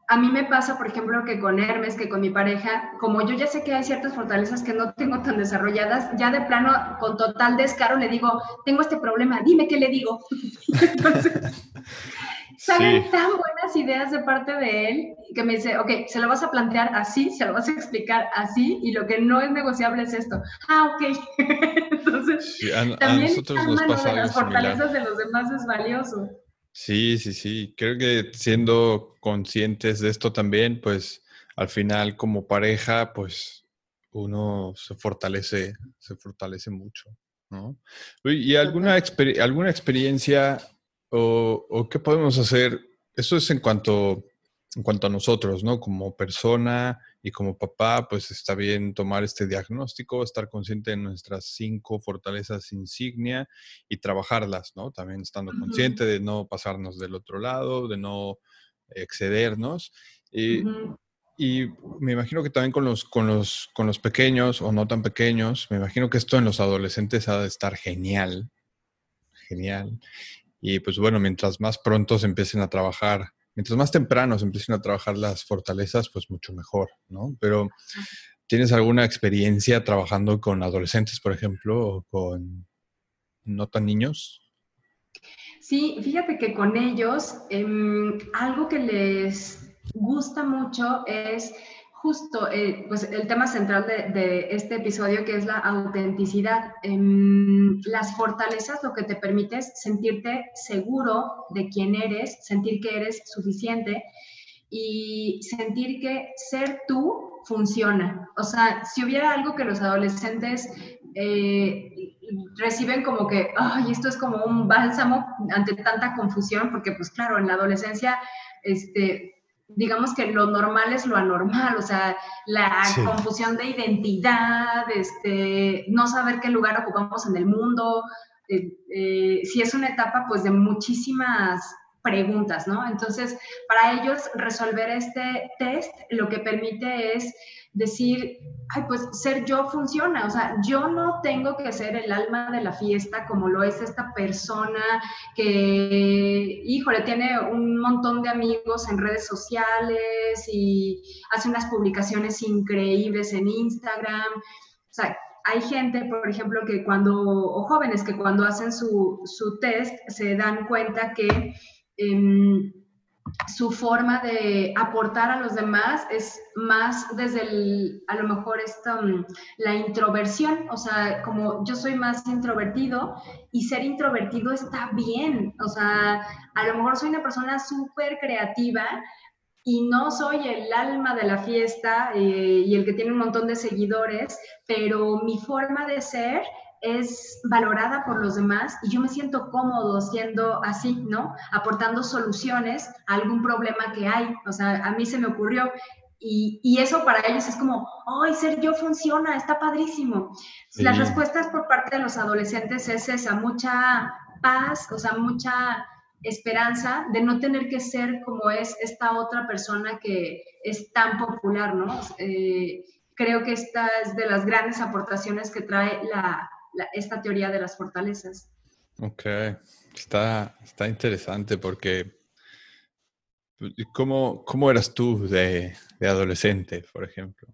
a mí me pasa, por ejemplo, que con Hermes, que con mi pareja, como yo ya sé que hay ciertas fortalezas que no tengo tan desarrolladas, ya de plano, con total descaro, le digo, tengo este problema, dime qué le digo. <laughs> Entonces, <laughs> salen tan buenas ideas de parte de él que me dice, ok, se lo vas a plantear así, se lo vas a explicar así, y lo que no es negociable es esto. Ah, ok. <laughs> Entonces, también nosotros nos pasa de las fortalezas de los demás es valioso. Sí, sí, sí. Creo que siendo conscientes de esto también, pues al final como pareja, pues uno se fortalece, se fortalece mucho, ¿no? ¿Y alguna, alguna experiencia o, qué podemos hacer? Eso es en cuanto, en cuanto a nosotros, ¿no? Como persona y como papá, pues está bien tomar este diagnóstico, estar consciente de nuestras cinco fortalezas insignia y trabajarlas, ¿no? También estando consciente de no pasarnos del otro lado, de no excedernos. Y, y me imagino que también con los, con, los, con los pequeños o no tan pequeños, me imagino que esto en los adolescentes ha de estar genial. Genial. Y pues bueno, mientras más pronto se empiecen a trabajar, mientras más temprano se empiecen a trabajar las fortalezas, pues mucho mejor, ¿no? Pero ¿tienes alguna experiencia trabajando con adolescentes, por ejemplo, o con no tan niños? Sí, fíjate que con ellos em, algo que les gusta mucho es justo eh, pues el tema central de, este episodio que es la autenticidad. Em, las fortalezas lo que te permite es sentirte seguro de quién eres, sentir que eres suficiente y sentir que ser tú funciona. O sea, si hubiera algo que los adolescentes eh, reciben como que, ay, esto es como un bálsamo ante tanta confusión, porque pues claro, en la adolescencia, este, digamos que lo normal es lo anormal, o sea, la confusión de identidad, este, no saber qué lugar ocupamos en el mundo, eh, eh, si es una etapa pues de muchísimas preguntas, ¿no? Entonces, para ellos resolver este test lo que permite es decir, ay, pues ser yo funciona, o sea, yo no tengo que ser el alma de la fiesta como lo es esta persona que, híjole, tiene un montón de amigos en redes sociales y hace unas publicaciones increíbles en Instagram. O sea, hay gente, por ejemplo, que cuando, o jóvenes que cuando hacen su, su test se dan cuenta que... Em, su forma de aportar a los demás es más desde el, a lo mejor esta, mm, la introversión, o sea, como yo soy más introvertido y ser introvertido está bien, o sea, a lo mejor soy una persona súper creativa y no soy el alma de la fiesta eh, y el que tiene un montón de seguidores, pero mi forma de ser es valorada por los demás y yo me siento cómodo siendo así, ¿no? Aportando soluciones a algún problema que hay. O sea, a mí se me ocurrió y, y eso para ellos es como, ¡ay, ser yo funciona! Está padrísimo. Las respuestas por parte de los adolescentes es esa, mucha paz, o sea, mucha esperanza de no tener que ser como es esta otra persona que es tan popular, ¿no? Eh, creo que esta es de las grandes aportaciones que trae la, esta teoría de las fortalezas. Ok, está, está interesante porque ¿cómo, cómo eras tú de, adolescente, por ejemplo?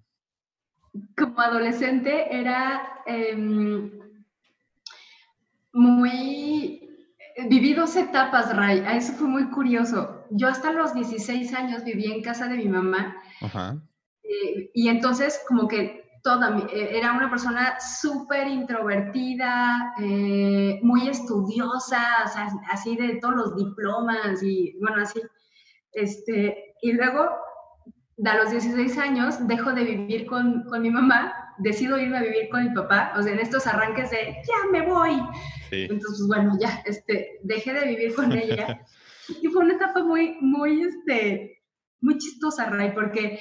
Como adolescente era em, muy... Viví dos etapas, Ray. Eso fue muy curioso. Yo hasta los 16 años viví en casa de mi mamá. Ajá. Eh, y entonces como que toda, eh, era una persona súper introvertida, eh, muy estudiosa, o sea, así de todos los diplomas y bueno, así. Este, y luego, a los 16 años, dejo de vivir con, con, mi mamá, decido irme a vivir con mi papá, o sea, en estos arranques de, ya me voy. Entonces, bueno, ya, este, dejé de vivir con <laughs> ella. Y fue una etapa muy, muy, este, muy chistosa, Ray, porque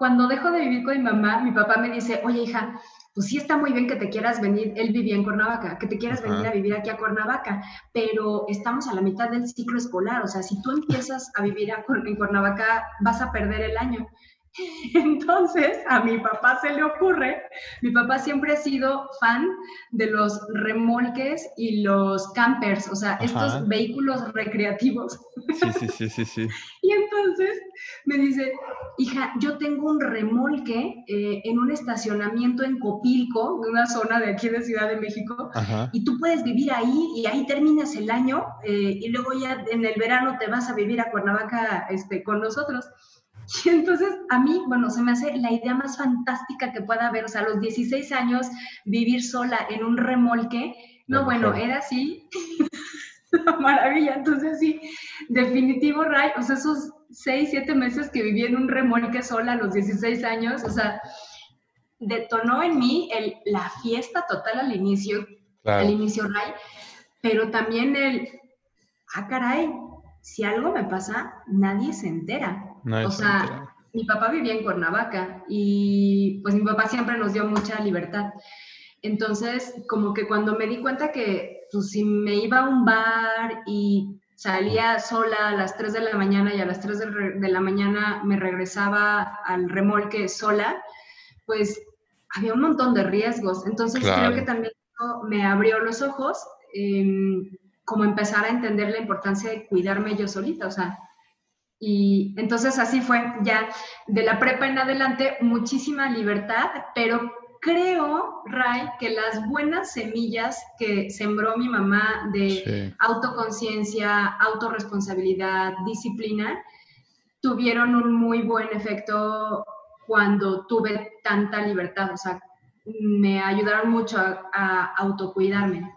cuando dejo de vivir con mi mamá, mi papá me dice, oye, hija, pues sí está muy bien que te quieras venir, él vivía en Cuernavaca, que te quieras venir a vivir aquí a Cuernavaca, pero estamos a la mitad del ciclo escolar, o sea, si tú empiezas a vivir en Cuernavaca, vas a perder el año. <laughs> Entonces, a mi papá se le ocurre, mi papá siempre ha sido fan de los remolques y los campers, o sea, estos vehículos recreativos. Sí, sí, sí, sí, sí. <laughs> y entonces me dice, hija, yo tengo un remolque eh, en un estacionamiento en Copilco, una zona de aquí de Ciudad de México, y tú puedes vivir ahí y ahí terminas el año eh, y luego ya en el verano te vas a vivir a Cuernavaca este, con nosotros. Y <laughs> entonces a mí, bueno, se me hace la idea más fantástica que pueda haber, o sea, a los 16 años vivir sola en un remolque, no, bueno, era así, <laughs> maravilla, entonces sí, definitivo, Ray, o sea, esos 6, 7 meses que viví en un remolque sola a los 16 años, o sea, detonó en mí el, la fiesta total al inicio, al inicio, Ray, pero también el, ah, caray, si algo me pasa, nadie se entera o sea, mi papá vivía en Cuernavaca y pues mi papá siempre nos dio mucha libertad. Entonces, como que cuando me di cuenta que pues, si me iba a un bar y salía sola a las 3 de la mañana y a las 3 de, la mañana me regresaba al remolque sola, pues había un montón de riesgos. Entonces creo que también me abrió los ojos, como empezar a entender la importancia de cuidarme yo solita, o sea, y entonces así fue, ya de la prepa en adelante, muchísima libertad, pero creo, Ray, que las buenas semillas que sembró mi mamá de autoconciencia, autorresponsabilidad, disciplina, tuvieron un muy buen efecto cuando tuve tanta libertad, o sea, me ayudaron mucho a, autocuidarme.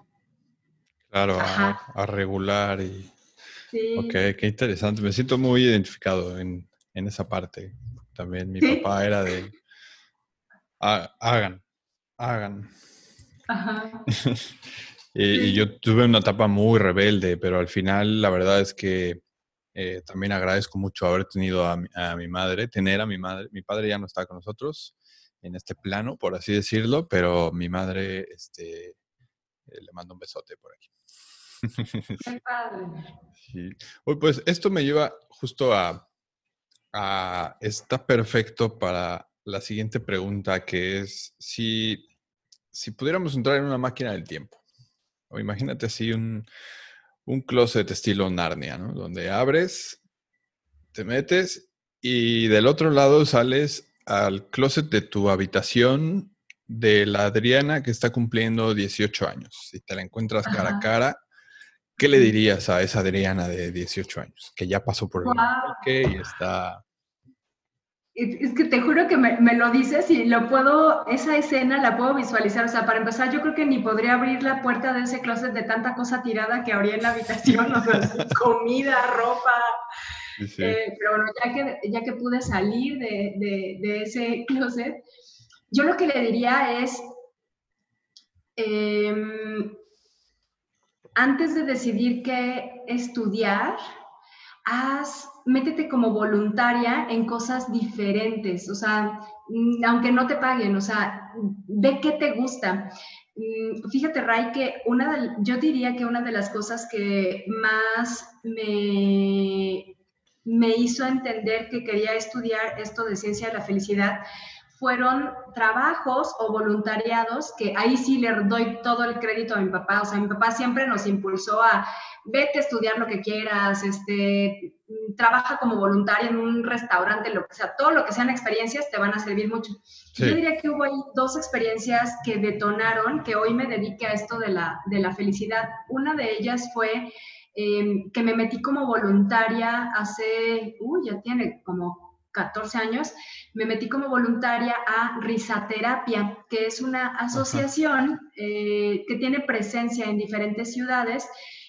Claro, a, regular y Ok, qué interesante. Me siento muy identificado en, esa parte. También mi papá era de hagan, hagan. Ajá. <laughs> y, yo tuve una etapa muy rebelde, pero al final la verdad es que eh, también agradezco mucho haber tenido a mi, madre, tener a mi madre. Mi padre ya no está con nosotros en este plano, por así decirlo, pero mi madre, este, eh, le mando un besote por aquí. Qué padre. <laughs> Pues esto me lleva justo a, está perfecto para la siguiente pregunta, que es si, si pudiéramos entrar en una máquina del tiempo, o imagínate así un, un closet estilo Narnia, ¿no? Donde abres, te metes y del otro lado sales al closet de tu habitación de la Adriana que está cumpliendo 18 años. Si te la encuentras cara a cara, ¿Qué le dirías a esa Adriana de 18 años que ya pasó por el wow. y está... Es que te juro que me, lo dices y lo puedo, esa escena la puedo visualizar. O sea, para empezar, yo creo que ni podría abrir la puerta de ese closet de tanta cosa tirada que habría en la habitación, o sea, <laughs> comida, ropa. Eh, pero bueno, ya que, ya que pude salir de, de, ese closet, yo lo que le diría es, eh, antes de decidir qué estudiar, haz, métete como voluntaria en cosas diferentes, o sea, mm, aunque no te paguen, o sea, ve qué te gusta. Mm, fíjate, Ray, que una de, yo diría que una de las cosas que más me, me hizo entender que quería estudiar esto de ciencia de la felicidad fueron trabajos o voluntariados que ahí sí le doy todo el crédito a mi papá. O sea, mi papá siempre nos impulsó a vete a estudiar lo que quieras, este, trabaja como voluntaria en un restaurante, lo que sea, todo lo que sean experiencias te van a servir mucho. Yo diría que hubo ahí dos experiencias que detonaron que hoy me dedique a esto de la, de la felicidad. Una de ellas fue em, que me metí como voluntaria hace, uy, ya tiene como 14 años, me metí como voluntaria a Risaterapia, que es una asociación eh, que tiene presencia en diferentes ciudades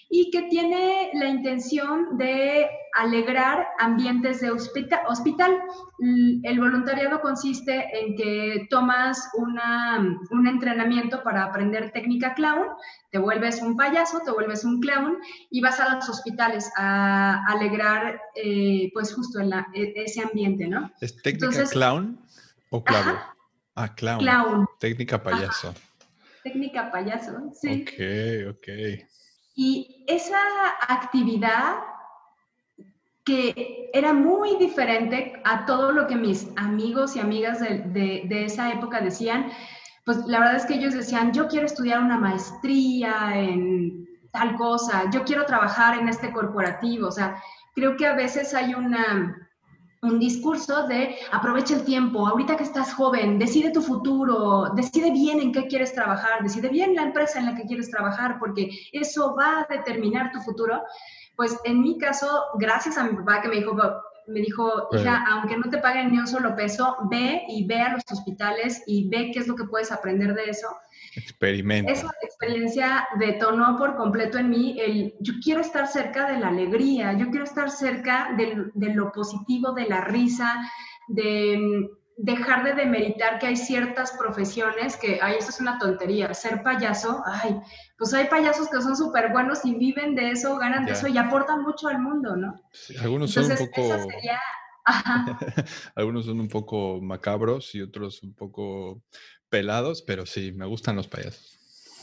y que tiene la intención de alegrar ambientes de hospital. El voluntariado consiste en que tomas un entrenamiento para aprender técnica clown, te vuelves un payaso, te vuelves un clown y vas a los hospitales a alegrar eh, pues justo en e, ese ambiente, ¿no? ¿Es técnica clown o clavo? Ah, clown. Clown. Técnica payaso. Técnica payaso, sí. Ok, ok. Y esa actividad que era muy diferente a todo lo que mis amigos y amigas de, esa época decían, pues la verdad es que ellos decían, yo quiero estudiar una maestría en tal cosa, yo quiero trabajar en este corporativo, o sea, creo que a veces hay una, un discurso de aprovecha el tiempo, ahorita que estás joven, decide tu futuro, decide bien en qué quieres trabajar, decide bien la empresa en la que quieres trabajar, porque eso va a determinar tu futuro. Pues en mi caso, gracias a mi papá que me dijo, me dijo, hija, aunque no te paguen ni un solo peso, ve y ve a los hospitales y ve qué es lo que puedes aprender de eso. Experimenta. Esa experiencia detonó por completo en mí el, yo quiero estar cerca de la alegría, yo quiero estar cerca de, de lo positivo, de la risa, de mm, dejar de demeritar que hay ciertas profesiones que, ay, eso es una tontería, ser payaso, ay, pues hay payasos que son súper buenos y viven de eso, ganan de eso y aportan mucho al mundo, ¿no? algunos son un poco... <laughs> algunos son un poco macabros y otros un poco pelados, pero sí, me gustan los payasos.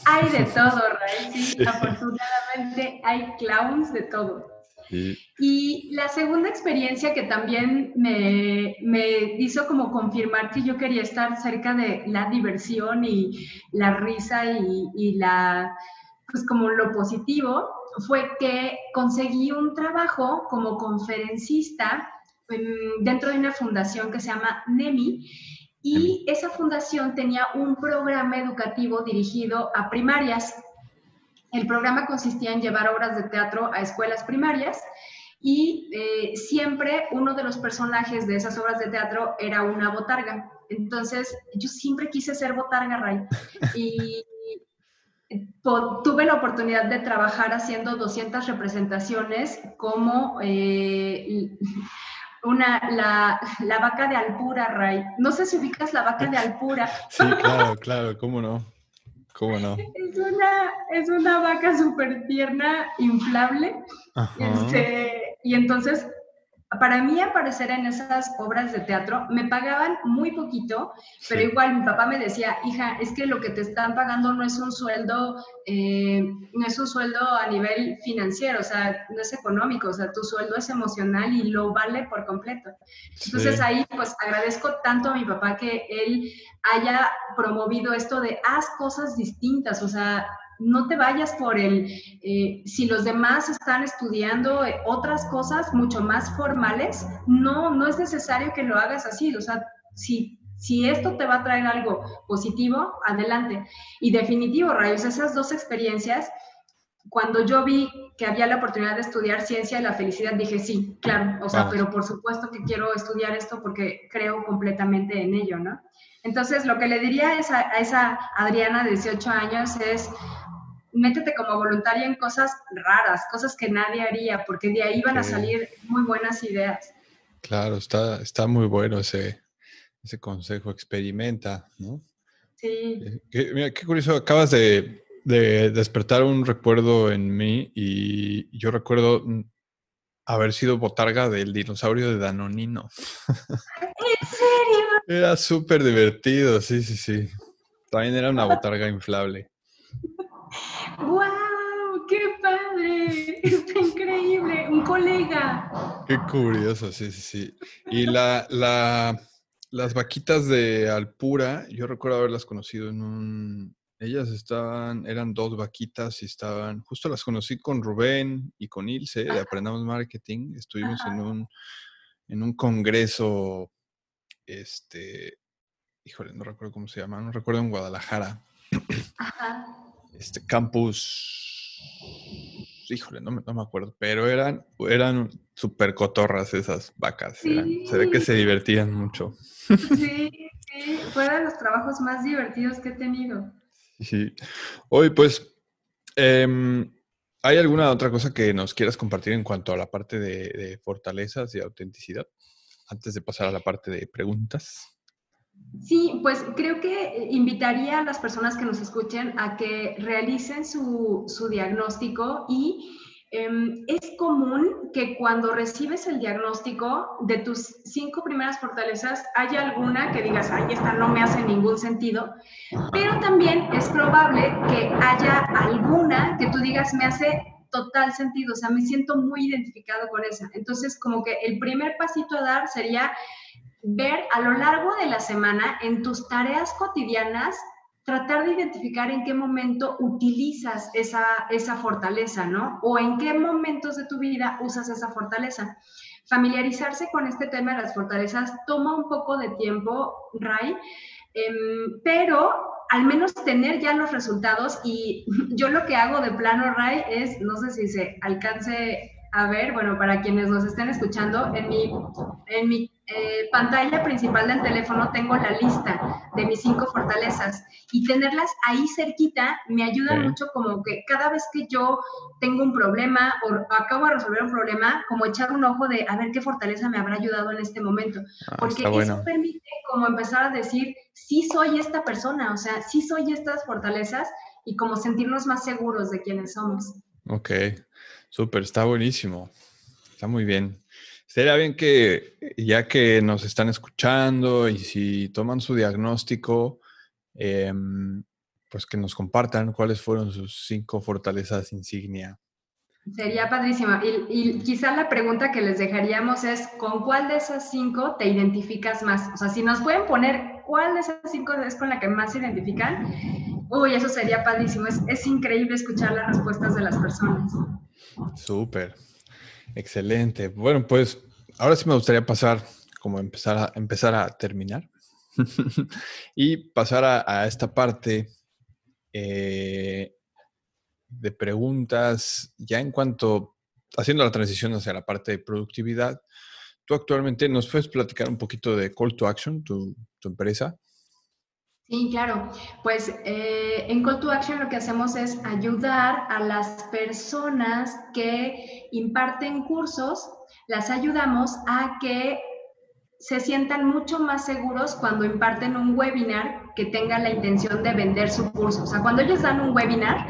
Hay de <laughs> todo, Ray, sí, afortunadamente hay clowns de todo. Y la segunda experiencia que también me, me, hizo como confirmar que yo quería estar cerca de la diversión y la risa y, y la, pues como lo positivo, fue que conseguí un trabajo como conferencista dentro de una fundación que se llama NEMI y esa fundación tenía un programa educativo dirigido a primarias. El programa consistía en llevar obras de teatro a escuelas primarias y eh, siempre uno de los personajes de esas obras de teatro era una botarga. Entonces, yo siempre quise ser botarga, Ray. Y tuve la oportunidad de trabajar haciendo 200 representaciones como eh, una, la, la, vaca de Alpura, Ray. No sé si ubicas la vaca de Alpura. <laughs> Sí, claro, claro, ¿cómo no? ¿Cómo no? Es una, es una vaca súper tierna, inflable. Este, y entonces para mí aparecer en esas obras de teatro me pagaban muy poquito, pero igual mi papá me decía, hija, es que lo que te están pagando no es un sueldo, eh, no es un sueldo a nivel financiero, o sea, no es económico, o sea, tu sueldo es emocional y lo vale por completo. Entonces ahí pues agradezco tanto a mi papá que él haya promovido esto de haz cosas distintas, o sea, no te vayas por el, eh, si los demás están estudiando eh, otras cosas mucho más formales, no, no es necesario que lo hagas así, o sea, si, si esto te va a traer algo positivo, adelante. Y definitivo, Rayos, esas dos experiencias, cuando yo vi que había la oportunidad de estudiar ciencia de la felicidad, dije, sí, claro, o sea, pero por supuesto que quiero estudiar esto porque creo completamente en ello, ¿no? Entonces, lo que le diría a esa, a esa Adriana de 18 años es, métete como voluntaria en cosas raras, cosas que nadie haría, porque de ahí van a salir muy buenas ideas. Claro, está, está muy bueno ese, ese consejo, experimenta, ¿no? Sí. Eh, mira, qué curioso, acabas de, despertar un recuerdo en mí y yo recuerdo haber sido botarga del dinosaurio de Danonino. ¿En serio? Era súper divertido, sí, sí, sí. También era una botarga inflable. ¡Wow! ¡Qué padre! Está increíble. Un colega. Qué curioso, sí, sí, sí. Y la, la, las vaquitas de Alpura, yo recuerdo haberlas conocido en un... Ellas estaban, eran dos vaquitas y estaban, justo las conocí con Rubén y con Ilse de Aprendamos Marketing. Estuvimos en un, en un congreso, este, híjole, no recuerdo cómo se llama, no recuerdo en Guadalajara. Ajá este campus, híjole, no me, no me acuerdo, pero eran, eran súper cotorras esas vacas. se ve que se divertían mucho. Sí, sí, fueron los trabajos más divertidos que he tenido. Sí. Hoy, pues, em, ¿Hay alguna otra cosa que nos quieras compartir en cuanto a la parte de, fortalezas y autenticidad? Antes de pasar a la parte de preguntas. Sí, pues creo que invitaría a las personas que nos escuchen a que realicen su, su diagnóstico y Em, es común que cuando recibes el diagnóstico de tus cinco primeras fortalezas haya alguna que digas, ay, esta no me hace ningún sentido, pero también es probable que haya alguna que tú digas, me hace total sentido, o sea, me siento muy identificado con esa. Entonces, como que el primer pasito a dar sería ver a lo largo de la semana en tus tareas cotidianas tratar de identificar en qué momento utilizas esa, esa fortaleza, ¿no? O en qué momentos de tu vida usas esa fortaleza. Familiarizarse con este tema de las fortalezas toma un poco de tiempo, Ray, em, pero al menos tener ya los resultados y <laughs> yo lo que hago de plano, Ray, es, no sé si se alcance a ver, bueno, para quienes nos estén escuchando, en mi, en mi eh, pantalla principal del teléfono tengo la lista de mis cinco fortalezas y tenerlas ahí cerquita me ayuda mucho como que cada vez que yo tengo un problema o acabo de resolver un problema, como echar un ojo de a ver qué fortaleza me habrá ayudado en este momento. Ah, Porque eso permite como empezar a decir, sí soy esta persona, o sea, sí soy estas fortalezas y como sentirnos más seguros de quiénes somos. Ok, súper, está buenísimo. Está muy bien. Sería bien que, ya que nos están escuchando y si toman su diagnóstico, em, pues que nos compartan cuáles fueron sus cinco fortalezas insignia. Sería padrísimo. Y, y quizás la pregunta que les dejaríamos es, ¿con cuál de esas cinco te identificas más? O sea, si nos pueden poner cuál de esas cinco es con la que más se identifican, uy, eso sería padrísimo. Es, es increíble escuchar las respuestas de las personas. Súper. Excelente. Bueno, pues ahora sí me gustaría pasar, como empezar a, empezar a terminar <laughs> y pasar a, esta parte eh, de preguntas, ya en cuanto, haciendo la transición hacia la parte de productividad, tú actualmente nos puedes platicar un poquito de Call to Action, tu, empresa. Sí, claro. Pues eh, en Call to Action lo que hacemos es ayudar a las personas que imparten cursos, las ayudamos a que se sientan mucho más seguros cuando imparten un webinar que tenga la intención de vender su curso. O sea, cuando ellos dan un webinar,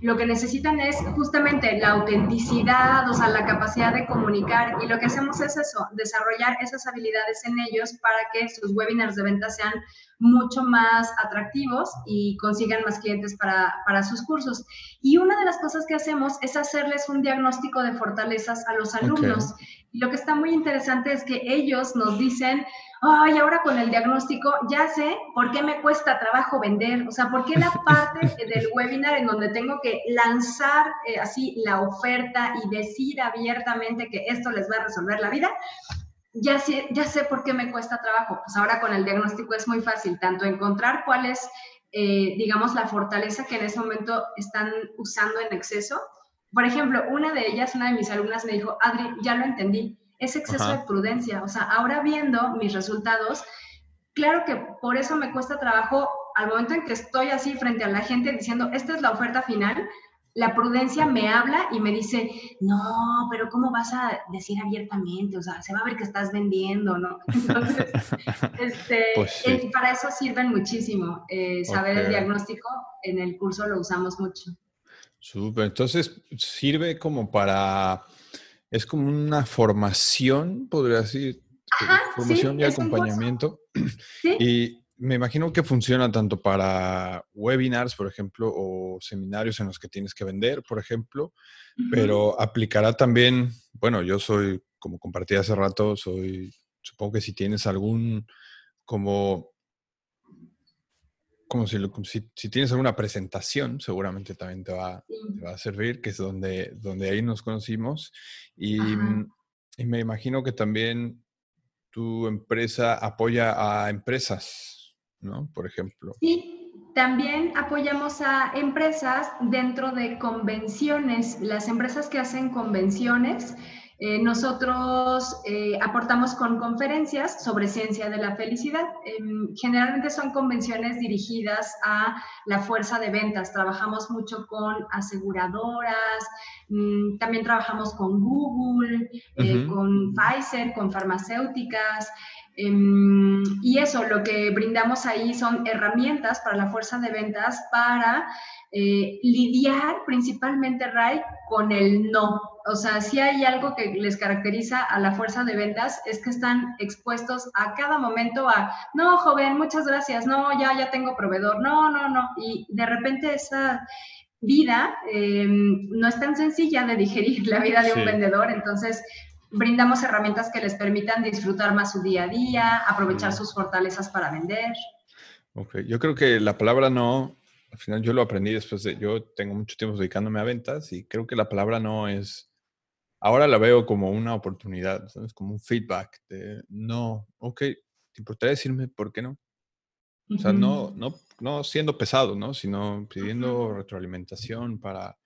lo que necesitan es justamente la autenticidad, o sea, la capacidad de comunicar. Y lo que hacemos es eso, desarrollar esas habilidades en ellos para que sus webinars de venta sean mucho más atractivos y consigan más clientes para, para sus cursos. Y una de las cosas que hacemos es hacerles un diagnóstico de fortalezas a los alumnos. Y lo que está muy interesante es que ellos nos dicen, ay, ahora con el diagnóstico ya sé por qué me cuesta trabajo vender, o sea, por qué la <laughs> parte del webinar en donde tengo que lanzar eh, así la oferta y decir abiertamente que esto les va a resolver la vida, ya sé, ya sé por qué me cuesta trabajo. Pues ahora con el diagnóstico es muy fácil, tanto encontrar cuál es, eh, digamos, la fortaleza que en ese momento están usando en exceso. Por ejemplo, una de ellas, una de mis alumnas me dijo, Adri, ya lo entendí, es exceso de prudencia. O sea, ahora viendo mis resultados, claro que por eso me cuesta trabajo al momento en que estoy así frente a la gente diciendo, esta es la oferta final, la prudencia me habla y me dice, no, pero ¿cómo vas a decir abiertamente? O sea, se va a ver que estás vendiendo, ¿no? <laughs> Entonces, este, pues para eso sirven muchísimo. Eh, saber el diagnóstico en el curso lo usamos mucho. Súper, entonces sirve como para es como una formación, podría decir, formación y acompañamiento. <clears throat> Y me imagino que funciona tanto para webinars, por ejemplo, o seminarios en los que tienes que vender, por ejemplo, pero aplicará también, bueno, yo soy, como compartí hace rato, soy, supongo que si tienes algún como como si, si, tienes alguna presentación, seguramente también te va, va, a servir, que es donde, donde ahí nos conocimos. Y, mm, y, me imagino que también tu empresa apoya a empresas, Por ejemplo. Sí, también apoyamos a empresas dentro de convenciones. Las empresas que hacen convenciones Eh, nosotros eh, aportamos con conferencias sobre ciencia de la felicidad. Em, generalmente son convenciones dirigidas a la fuerza de ventas. Trabajamos mucho con aseguradoras, mm, también trabajamos con Google, eh, con Pfizer, con farmacéuticas. Em, y eso, lo que brindamos ahí son herramientas para la fuerza de ventas para eh, lidiar principalmente, Ray, con el no. O sea, si hay algo que les caracteriza a la fuerza de ventas es que están expuestos a cada momento a, no, joven, muchas gracias, no, ya, ya tengo proveedor, no, no, no. Y de repente esa vida em, no es tan sencilla de digerir la vida de un vendedor, entonces brindamos herramientas que les permitan disfrutar más su día a día, aprovechar sus fortalezas para vender. Ok, yo creo que la palabra no, al final yo lo aprendí después de, yo tengo mucho tiempo dedicándome a ventas y creo que la palabra no es, ahora la veo como una oportunidad, ¿sabes? Como un feedback de, no, ok, ¿te importaría decirme por qué no? O sea, no, no, no siendo pesado, ¿no? Sino pidiendo retroalimentación para,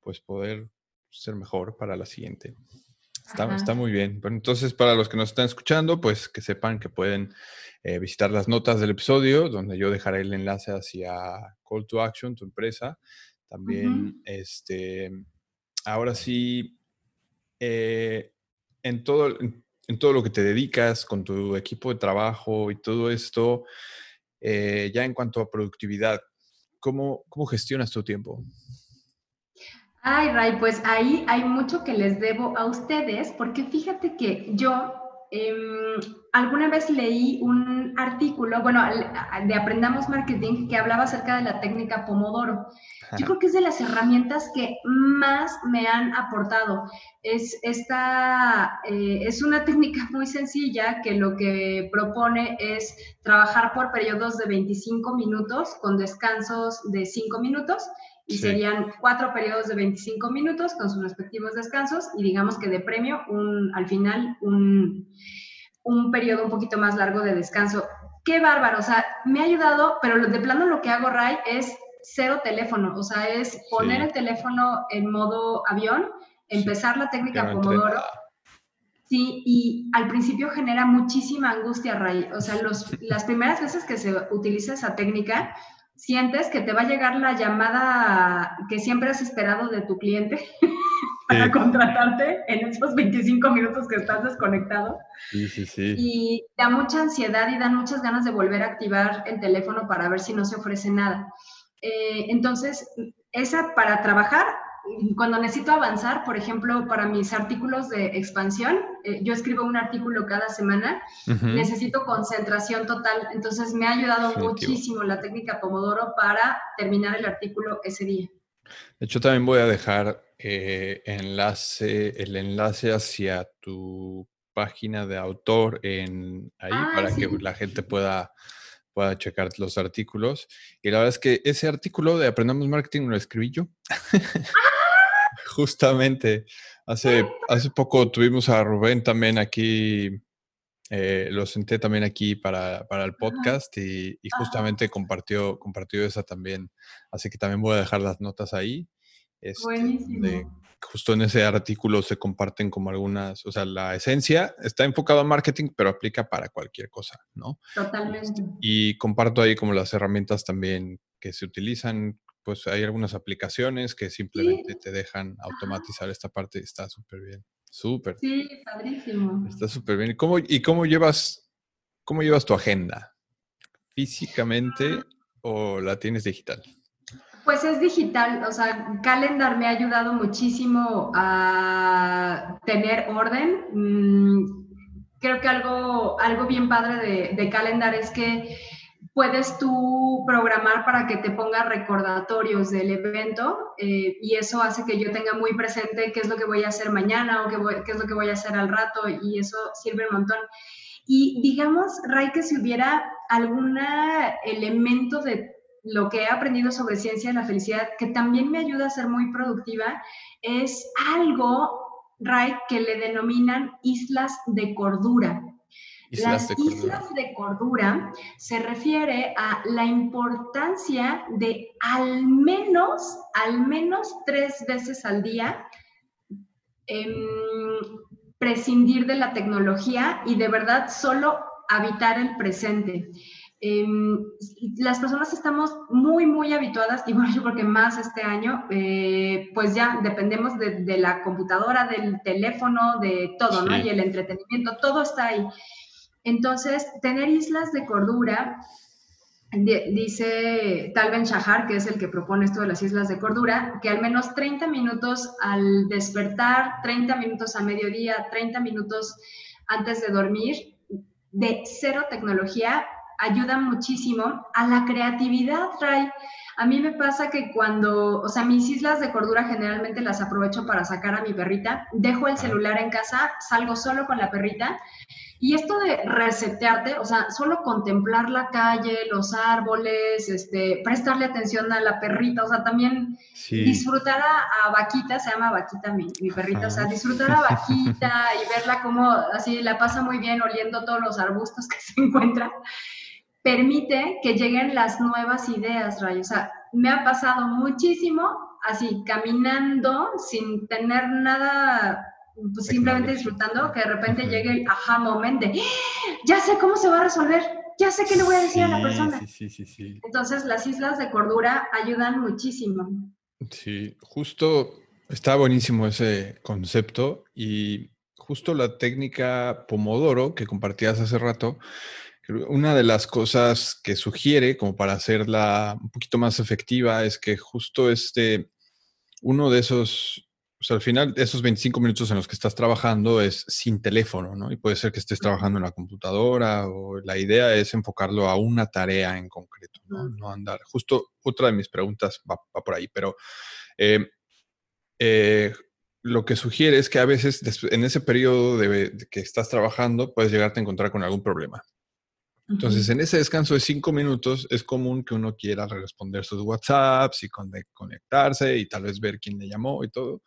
pues, poder ser mejor para la siguiente. Está, muy bien. Bueno, entonces, para los que nos están escuchando, pues que sepan que pueden eh, visitar las notas del episodio, donde yo dejaré el enlace hacia Call to Action, tu empresa. También, este, ahora sí, eh, en, todo, en, todo lo que te dedicas, con tu equipo de trabajo y todo esto, eh, ya en cuanto a productividad, ¿cómo, cómo gestionas tu tiempo? Ay, Ray, pues ahí hay mucho que les debo a ustedes, porque fíjate que yo em, alguna vez leí un artículo, bueno, de Aprendamos Marketing, que hablaba acerca de la técnica Pomodoro. Yo creo que es de las herramientas que más me han aportado. Es, esta, eh, es una técnica muy sencilla que lo que propone es trabajar por periodos de 25 minutos con descansos de 5 minutos y serían cuatro periodos de 25 minutos con sus respectivos descansos y digamos que de premio, un, al final, un, un periodo un poquito más largo de descanso. Qué bárbaro, o sea, me ha ayudado, pero de plano lo que hago, Ray, es cero teléfono, o sea, es poner el teléfono en modo avión, empezar la técnica Pomodoro. Sí, y al principio genera muchísima angustia, Ray. O sea, los, las primeras veces que se utiliza esa técnica, sientes que te va a llegar la llamada que siempre has esperado de tu cliente <laughs> para contratarte en esos 25 minutos que estás desconectado. Sí, sí, sí. Y da mucha ansiedad y dan muchas ganas de volver a activar el teléfono para ver si no se ofrece nada. Eh, entonces, esa para trabajar cuando necesito avanzar, por ejemplo, para mis artículos de expansión, eh, yo escribo un artículo cada semana, necesito concentración total, entonces me ha ayudado muchísimo la técnica Pomodoro para terminar el artículo ese día. De hecho, también voy a dejar eh, enlace, el enlace hacia tu página de autor en ahí ah, para que la gente pueda pueda checar los artículos. Y la verdad es que ese artículo de Aprendamos Marketing lo escribí yo. Justamente, hace, hace poco tuvimos a Rubén también aquí, eh, lo senté también aquí para, para el podcast y, justamente compartió, compartió esa también. Así que también voy a dejar las notas ahí. Este, justo en ese artículo se comparten como algunas, o sea, la esencia está enfocada a marketing, pero aplica para cualquier cosa, ¿no? Totalmente. Este, y comparto ahí como las herramientas también que se utilizan pues hay algunas aplicaciones que simplemente te dejan automatizar esta parte y está súper bien. Súper. Sí, padrísimo. Está súper bien. ¿Y cómo, ¿Y cómo llevas, cómo llevas tu agenda? ¿Físicamente o la tienes digital? Pues es digital, o sea, Calendar me ha ayudado muchísimo a tener orden. Mm, creo que algo, algo bien padre de, de Calendar es que puedes tú programar para que te ponga recordatorios del evento eh, y eso hace que yo tenga muy presente qué es lo que voy a hacer mañana o qué, qué, es lo que voy a hacer al rato y eso sirve un montón. Y digamos, Ray, que si hubiera algún elemento de lo que he aprendido sobre ciencia de la felicidad que también me ayuda a ser muy productiva, es algo, Ray, que le denominan islas de cordura. Las islas de cordura se refiere a la importancia de al menos, al menos tres veces al día em, prescindir de la tecnología y de verdad solo habitar el presente. Em, las personas estamos muy, muy habituadas, <laughs> y bueno, yo creo que más este año, eh, pues ya dependemos de, la computadora, del teléfono, de todo, ¿no? Y el entretenimiento, todo está ahí. Entonces, tener islas de cordura, dice Tal Ben Shahar, que es el que propone esto de las islas de cordura, que al menos 30 minutos al despertar, 30 minutos a mediodía, 30 minutos antes de dormir, de cero tecnología, ayuda muchísimo a la creatividad, Ray. A mí me pasa que cuando, o sea, mis islas de cordura generalmente las aprovecho para sacar a mi perrita, dejo el celular en casa, salgo solo con la perrita. Y esto de resetearte, o sea, solo contemplar la calle, los árboles, este, prestarle atención a la perrita, o sea, también disfrutar a, Vaquita, se llama Vaquita mi, mi perrita, o sea, disfrutar a Vaquita y verla como así la pasa muy bien oliendo todos los arbustos que se <laughs> encuentra permite que lleguen las nuevas ideas, Ray. O sea, me ha pasado muchísimo así, caminando sin tener nada, pues simplemente disfrutando, que de repente llegue el aha moment de, ¡Ah! ya sé cómo se va a resolver, ya sé qué le voy a decir a la persona. Sí, sí, sí, Entonces, las islas de cordura ayudan muchísimo. Sí, justo está buenísimo ese concepto y justo la técnica Pomodoro que compartías hace rato una de las cosas que sugiere como para hacerla un poquito más efectiva es que justo este, uno de esos, o sea, al final, esos 25 minutos en los que estás trabajando es sin teléfono, ¿no? Y puede ser que estés trabajando en la computadora o la idea es enfocarlo a una tarea en concreto, ¿no? No andar. Justo otra de mis preguntas va, por ahí, pero eh, eh, lo que sugiere es que a veces en ese periodo de, que estás trabajando puedes llegarte a encontrar con algún problema. Entonces, en ese descanso de cinco minutos es común que uno quiera responder sus WhatsApps y conectarse y tal vez ver quién le llamó y todo.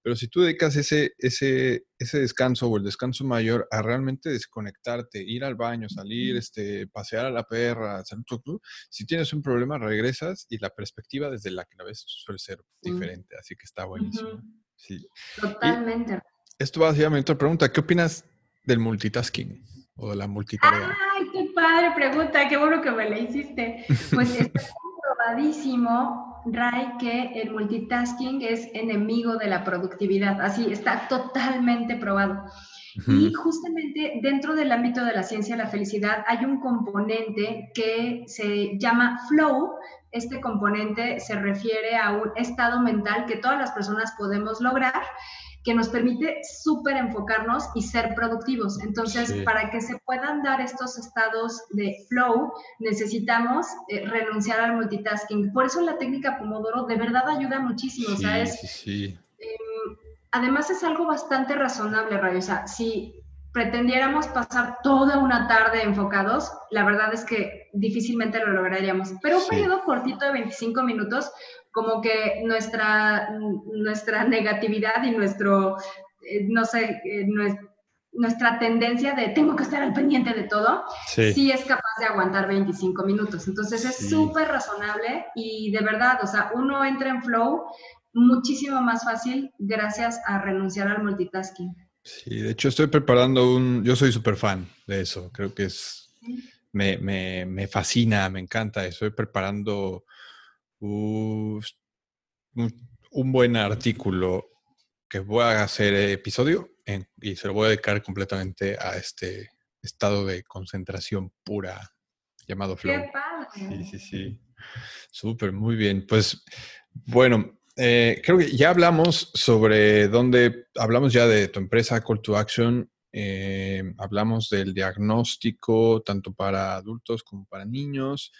Pero si tú dedicas ese, ese, ese descanso o el descanso mayor a realmente desconectarte, ir al baño, salir, este, pasear a la perra, hacer un si tienes un problema, regresas y la perspectiva desde la que la ves suele ser diferente. Así que está buenísimo. Sí. Totalmente. esto va a mi otra pregunta. ¿Qué opinas del multitasking o de la multitarea? padre pregunta, qué bueno que me la hiciste. Pues <laughs> está comprobadísimo, Ray, que el multitasking es enemigo de la productividad. Así, está totalmente probado. Y justamente dentro del ámbito de la ciencia de la felicidad hay un componente que se llama flow. Este componente se refiere a un estado mental que todas las personas podemos lograr que nos permite súper enfocarnos y ser productivos. Entonces, para que se puedan dar estos estados de flow, necesitamos eh, renunciar al multitasking. Por eso la técnica Pomodoro de verdad ayuda muchísimo. Sí, Sí, em, además es algo bastante razonable, Rayo. O sea, si pretendiéramos pasar toda una tarde enfocados, la verdad es que difícilmente lo lograríamos. Pero un periodo cortito de 25 minutos como que nuestra, nuestra negatividad y nuestro, eh, no sé, eh, nuestra tendencia de tengo que estar al pendiente de todo, sí, es capaz de aguantar 25 minutos. Entonces es súper razonable y de verdad, o sea, uno entra en flow muchísimo más fácil gracias a renunciar al multitasking. Sí, de hecho estoy preparando un, yo soy súper fan de eso, creo que es, me, me, me fascina, me encanta, estoy preparando un buen artículo que voy a hacer episodio y se lo voy a dedicar completamente a este estado de concentración pura llamado flow. Sí, sí, sí. Súper, muy bien. Pues bueno, eh, creo que ya hablamos sobre dónde, hablamos ya de tu empresa Call to Action, eh, hablamos del diagnóstico tanto para adultos como para niños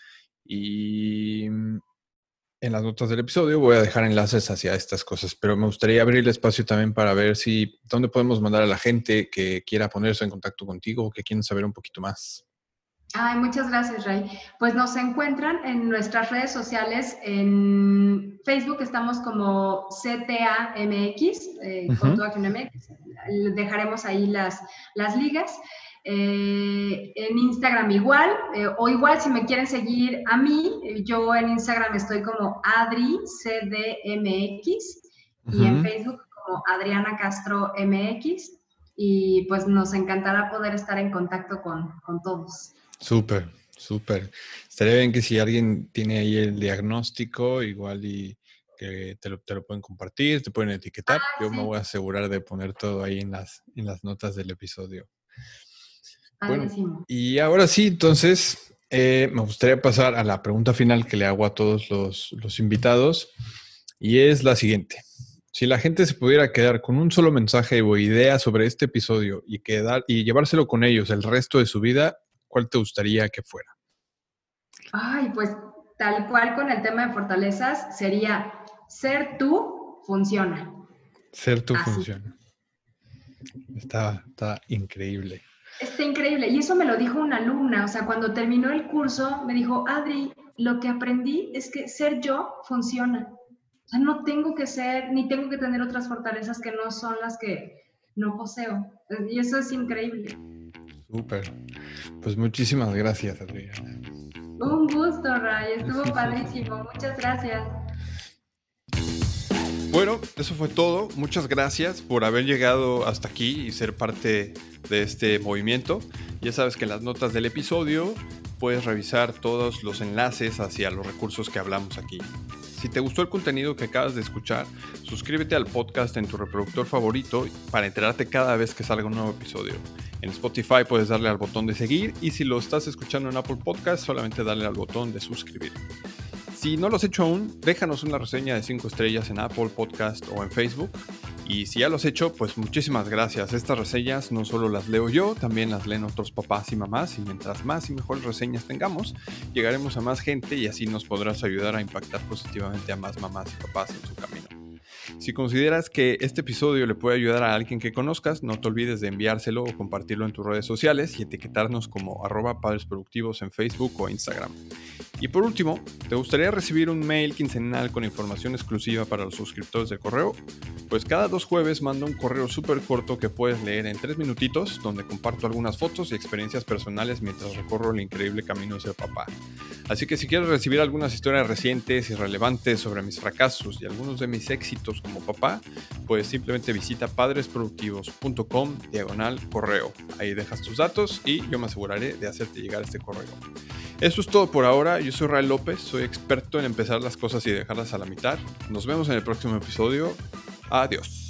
y en las notas del episodio voy a dejar enlaces hacia estas cosas, pero me gustaría abrir el espacio también para ver si dónde podemos mandar a la gente que quiera ponerse en contacto contigo o que quieren saber un poquito más. Ay, muchas gracias, Ray. Pues nos encuentran en nuestras redes sociales. En Facebook estamos como CTAMX, eh, Dejaremos ahí las, las ligas. Eh, en Instagram igual, eh, o igual si me quieren seguir a mí, yo en Instagram estoy como AdriCDMX y en Facebook como Adriana Castro MX y pues nos encantará poder estar en contacto con, con todos. Súper, súper. Estaría bien que si alguien tiene ahí el diagnóstico, igual y que te lo, te lo pueden compartir, te pueden etiquetar. Ah, Yo me voy a asegurar de poner todo ahí en las, en las notas del episodio. y ahora sí, entonces, eh, me gustaría pasar a la pregunta final que le hago a todos los, los invitados y es la siguiente. Si la gente se pudiera quedar con un solo mensaje o idea sobre este episodio y, quedar, y llevárselo con ellos el resto de su vida, ¿cuál te gustaría que fuera? Ay, pues tal cual con el tema de fortalezas sería ser tú funciona. Ser tú funciona. Está, está increíble. Está increíble. Y eso me lo dijo una alumna. O sea, cuando terminó el curso, me dijo, Adri, lo que aprendí es que ser yo funciona. O sea, no tengo que ser, ni tengo que tener otras fortalezas que no son las que no poseo. Y eso es increíble. Súper. Pues muchísimas gracias, Adriana. Un gusto, Ray. Estuvo padrísimo. Muchas gracias. Bueno, eso fue todo. Muchas gracias por haber llegado hasta aquí y ser parte de este movimiento. Ya sabes que en las notas del episodio puedes revisar todos los enlaces hacia los recursos que hablamos aquí. Si te gustó el contenido que acabas de escuchar, suscríbete al podcast en tu reproductor favorito para enterarte cada vez que salga un nuevo episodio. En Spotify puedes darle al botón de seguir y si lo estás escuchando en Apple Podcast, solamente darle al botón de suscribir. Si no lo has hecho aún, déjanos una reseña de 5 estrellas en Apple Podcast o en Facebook. Y si ya lo has hecho, pues muchísimas gracias. Estas reseñas no solo las leo yo, también las leen otros papás y mamás. Y mientras más y mejores reseñas tengamos, llegaremos a más gente y así nos podrás ayudar a impactar positivamente a más mamás y papás en su camino. Si consideras que este episodio le puede ayudar a alguien que conozcas, no te olvides de enviárselo o compartirlo en tus redes sociales y etiquetarnos como arroba padres productivos en Facebook o Instagram. Y por último, ¿te gustaría recibir un mail quincenal con información exclusiva para los suscriptores del correo? Pues cada dos jueves mando un correo súper corto que puedes leer en tres minutitos, donde comparto algunas fotos y experiencias personales mientras recorro el increíble camino de ser papá. Así que si quieres recibir algunas historias recientes y relevantes sobre mis fracasos y algunos de mis éxitos como papá, pues simplemente visita padresproductivos.com diagonal correo. Ahí dejas tus datos y yo me aseguraré de hacerte llegar este correo. Eso es todo por ahora. Yo soy Ray López, soy experto en empezar las cosas y dejarlas a la mitad. Nos vemos en el próximo episodio. Adiós.